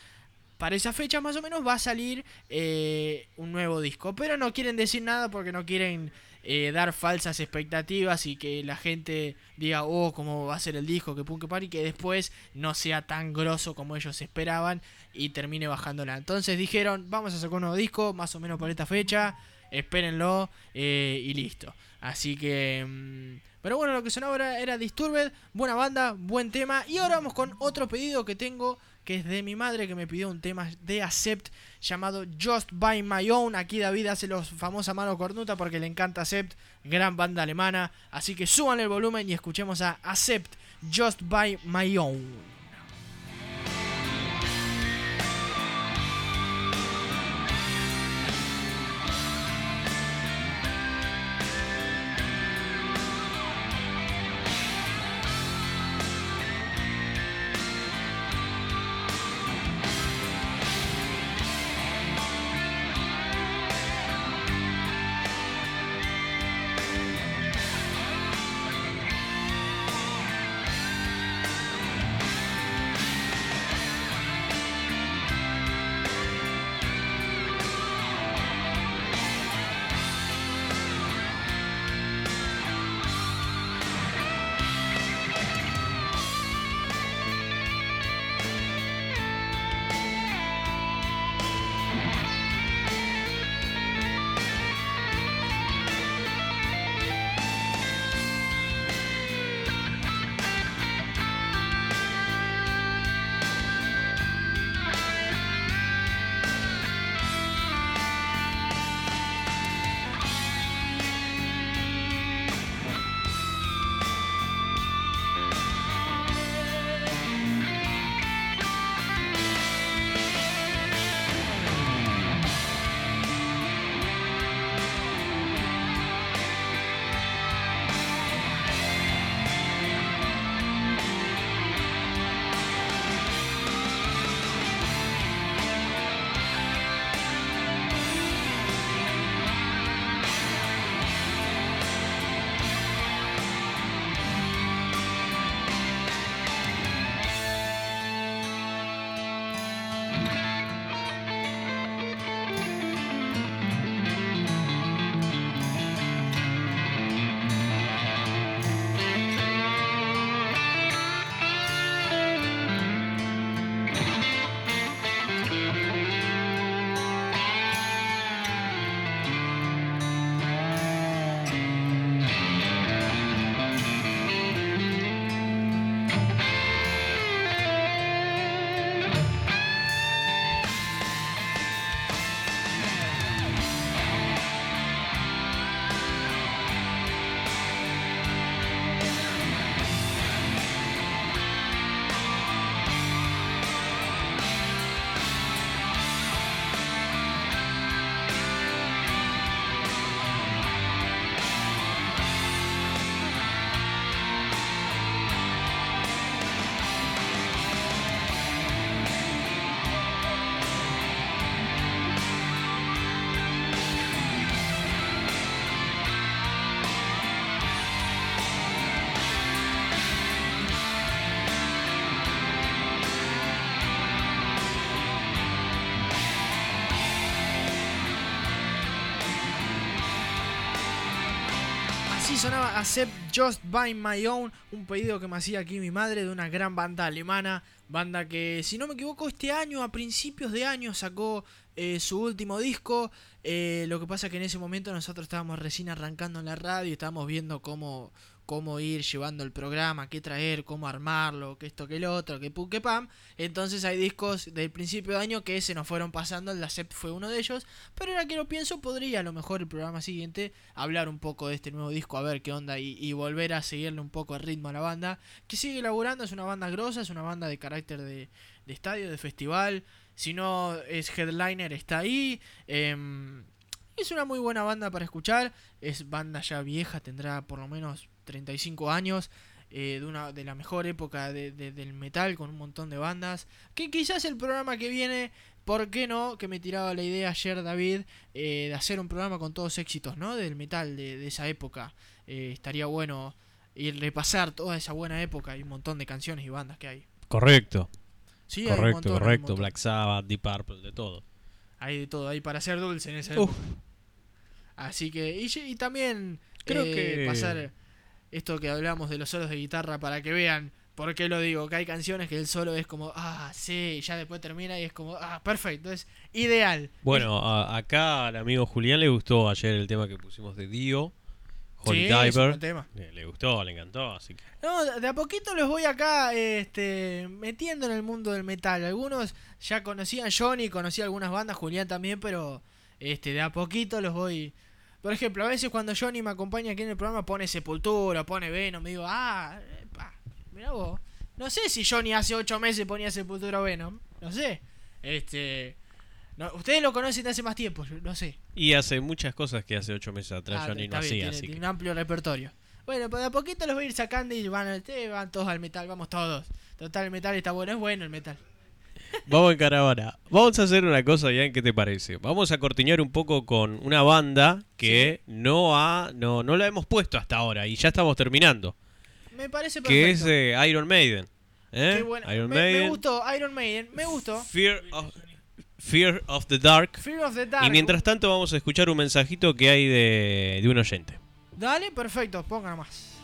para esa fecha más o menos va a salir eh, un nuevo disco. Pero no quieren decir nada porque no quieren eh, dar falsas expectativas y que la gente diga, oh, cómo va a ser el disco, que que par, y que después no sea tan grosso como ellos esperaban y termine bajándola. Entonces dijeron, vamos a sacar un nuevo disco, más o menos por esta fecha, espérenlo eh, y listo. Así que... mm, pero bueno, lo que sonaba era, era Disturbed, buena banda, buen tema. Y ahora vamos con otro pedido que tengo, que es de mi madre, que me pidió un tema de Accept llamado Just By My Own. Aquí David hace los famosa mano cornuta porque le encanta Accept, gran banda alemana. Así que suban el volumen y escuchemos a Accept Just By My Own. Así sonaba Accept Just By My Own, un pedido que me hacía aquí mi madre de una gran banda alemana, banda que si no me equivoco este año, a principios de año, sacó eh, su último disco. Eh, lo que pasa que en ese momento nosotros estábamos recién arrancando en la radio, estábamos viendo cómo, cómo ir llevando el programa, qué traer, cómo armarlo, que esto, que lo otro, que pu, que pam. Entonces hay discos del principio de año que se nos fueron pasando, el Accept fue uno de ellos. Pero ahora que lo pienso, podría a lo mejor el programa siguiente hablar un poco de este nuevo disco, a ver qué onda y, y volver a seguirle un poco el ritmo a la banda. Que sigue laburando, es una banda grosa, es una banda de carácter de, de estadio, de festival. Si no es headliner, está ahí. Em, es una muy buena banda para escuchar. Es banda ya vieja, tendrá por lo menos 35 años. eh, de una de la mejor época de- de- del metal con un montón de bandas. Que quizás el programa que viene, ¿por qué no? Que me tiraba la idea ayer David eh, de hacer un programa con todos éxitos, ¿no? Del metal de, de esa época. Eh, estaría bueno ir repasar toda esa buena época y un montón de canciones y bandas que hay. Correcto. Sí, hay un correcto, montón, hay un correcto. Black Sabbath, Deep Purple, de todo. Hay de todo, hay para ser dulce en esa Uf. época. Así que, y, y también Creo eh, que- pasar esto que hablamos de los solos de guitarra para que vean por qué lo digo. Que hay canciones que el solo es como, ah, sí, ya después termina y es como, ah, perfecto, es ideal. Bueno, a- acá al amigo Julián le gustó ayer el tema que pusimos de Dio, Holy Sí, es un tema. Le, gustó, le encantó, así que. No, de de a poquito los voy acá este, metiendo en el mundo del metal. Algunos ya conocían Johnny, conocía algunas bandas, Julián también, pero este, de a poquito los voy. Por ejemplo, a veces cuando Johnny me acompaña aquí en el programa pone Sepultura, pone Venom, me digo, ah, epa, mirá vos. No sé si Johnny hace ocho meses ponía Sepultura o Venom, no sé. Este, no, ustedes lo conocen de hace más tiempo, yo no sé. Y hace muchas cosas que hace ocho meses atrás Ah, Johnny no hacía, tiene- así tiene que. un amplio repertorio. Bueno, pues de a poquito los voy a ir sacando y van, van todos al metal, vamos todos. Total, el metal está bueno, es bueno el metal. Vamos a encarar ahora. Vamos a hacer una cosa, Ian, ¿qué te parece? Vamos a cortiñar un poco con una banda que no ha, no, no la hemos puesto hasta ahora y ya estamos terminando. Me parece perfecto. Que es eh, Iron Maiden. ¿eh? Qué bueno. Iron me, Maiden. me gustó Iron Maiden, me gustó. Fear of, Fear of the Dark. Fear of the Dark. Y mientras tanto vamos a escuchar un mensajito que hay de, de un oyente. Dale, perfecto, ponga nomás.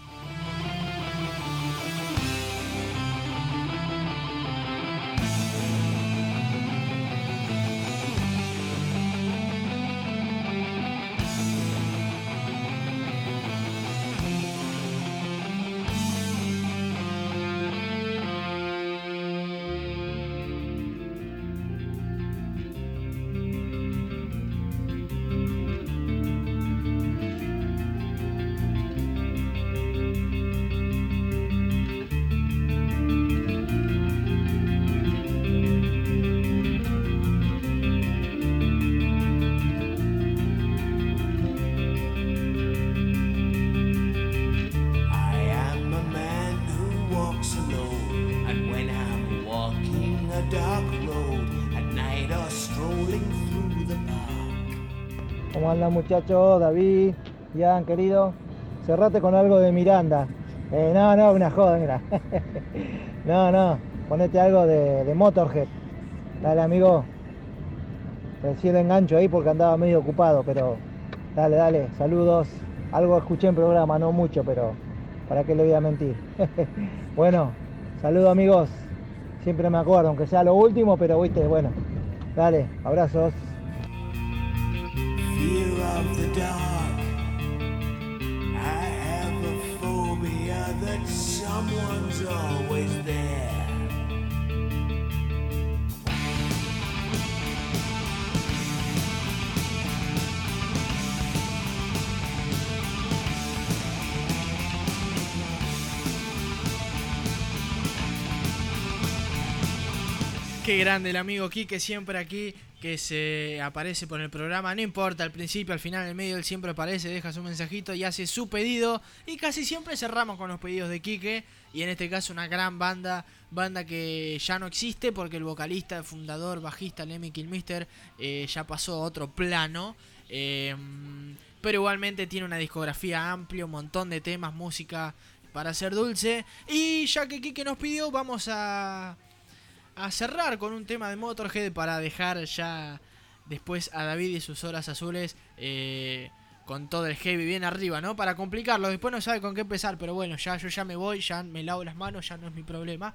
Muchachos? David, Ian, querido. Cerrate con algo de Miranda. Eh, no, no, una joda, mira. no, no, ponete algo de, de Motorhead. Dale, amigo. Recién engancho ahí porque andaba medio ocupado, pero dale, dale, saludos. Algo escuché en programa, no mucho, pero ¿para qué le voy a mentir? bueno, saludos amigos. Siempre me acuerdo, aunque sea lo último, pero viste, bueno. Dale, abrazos. Fear of the dark. I have a phobia that someone's always there. Qué grande el amigo Quique, siempre aquí, que se aparece por el programa. No importa, al principio, al final, al medio, él siempre aparece, deja su mensajito y hace su pedido. Y casi siempre cerramos con los pedidos de Quique. Y en este caso, una gran banda, banda que ya no existe porque el vocalista, el fundador, bajista Lemmy Kilmister eh, ya pasó a otro plano. Eh, pero igualmente tiene una discografía amplia, un montón de temas, música para hacer dulce. Y ya que Quique nos pidió, vamos a a cerrar con un tema de Motorhead para dejar ya después a David y sus horas azules eh, con todo el heavy bien arriba, ¿no? Para complicarlo, después no sabe con qué empezar, pero bueno, ya yo ya me voy, ya me lavo las manos, ya no es mi problema.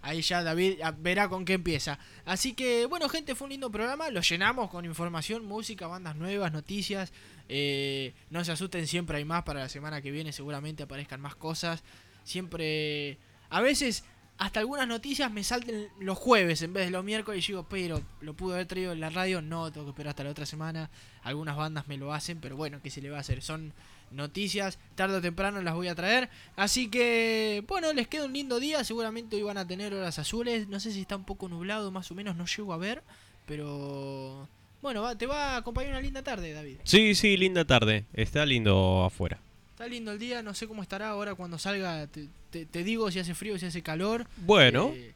Ahí ya David verá con qué empieza. Así que, bueno, gente, fue un lindo programa. Lo llenamos con información, música, bandas nuevas, noticias. Eh, no se asusten, siempre hay más para la semana que viene. Seguramente aparezcan más cosas. Siempre. A veces, hasta algunas noticias me salten los jueves en vez de los miércoles. Y digo, pero lo pude haber traído en la radio. No, tengo que esperar hasta la otra semana. Algunas bandas me lo hacen, pero bueno, ¿qué se le va a hacer? Son noticias, tarde o temprano las voy a traer. Así que, bueno, les queda un lindo día. Seguramente hoy van a tener horas azules. No sé si está un poco nublado, más o menos, no llego a ver. Pero, bueno, te va a acompañar una linda tarde, David. Sí, sí, linda tarde. Está lindo afuera. Está lindo el día, no sé cómo estará ahora cuando salga. Te, digo si hace frío, si hace calor. Bueno. Eh,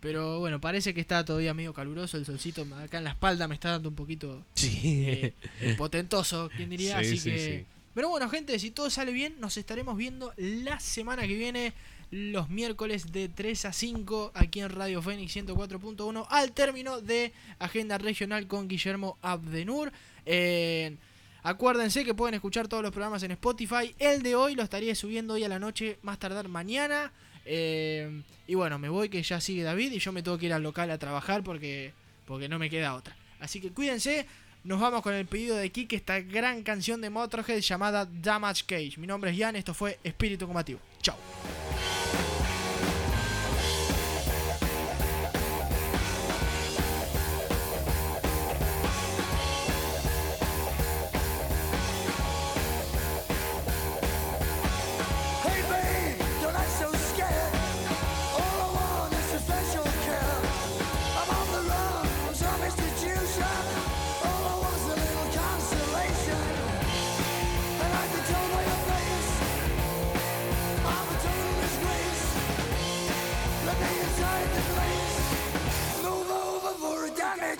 pero bueno, parece que está todavía medio caluroso. El solcito acá en la espalda me está dando un poquito sí. Eh, potentoso, ¿quién diría? Así que pero bueno, gente, si todo sale bien, nos estaremos viendo la semana que viene, los miércoles de 3 a 5, aquí en Radio Fénix 104.1, al término de Agenda Regional con Guillermo Abdenur. Acuérdense que pueden escuchar todos los programas en Spotify. El de hoy lo estaría subiendo hoy a la noche, más tardar mañana. Eh, y bueno, me voy que ya sigue David y yo me tengo que ir al local a trabajar porque, porque no me queda otra. Así que cuídense. Nos vamos con el pedido de Kike, esta gran canción de Motorhead llamada Damage Cage. Mi nombre es Jan, esto fue Espíritu Combativo. Chao.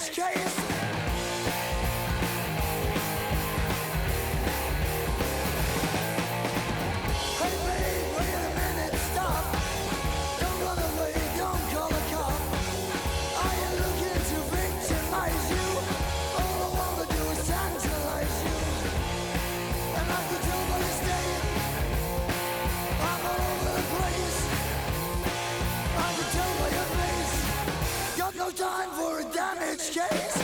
It's James. Si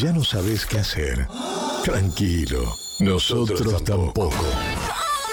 ya no sabes qué hacer, tranquilo, nosotros tampoco.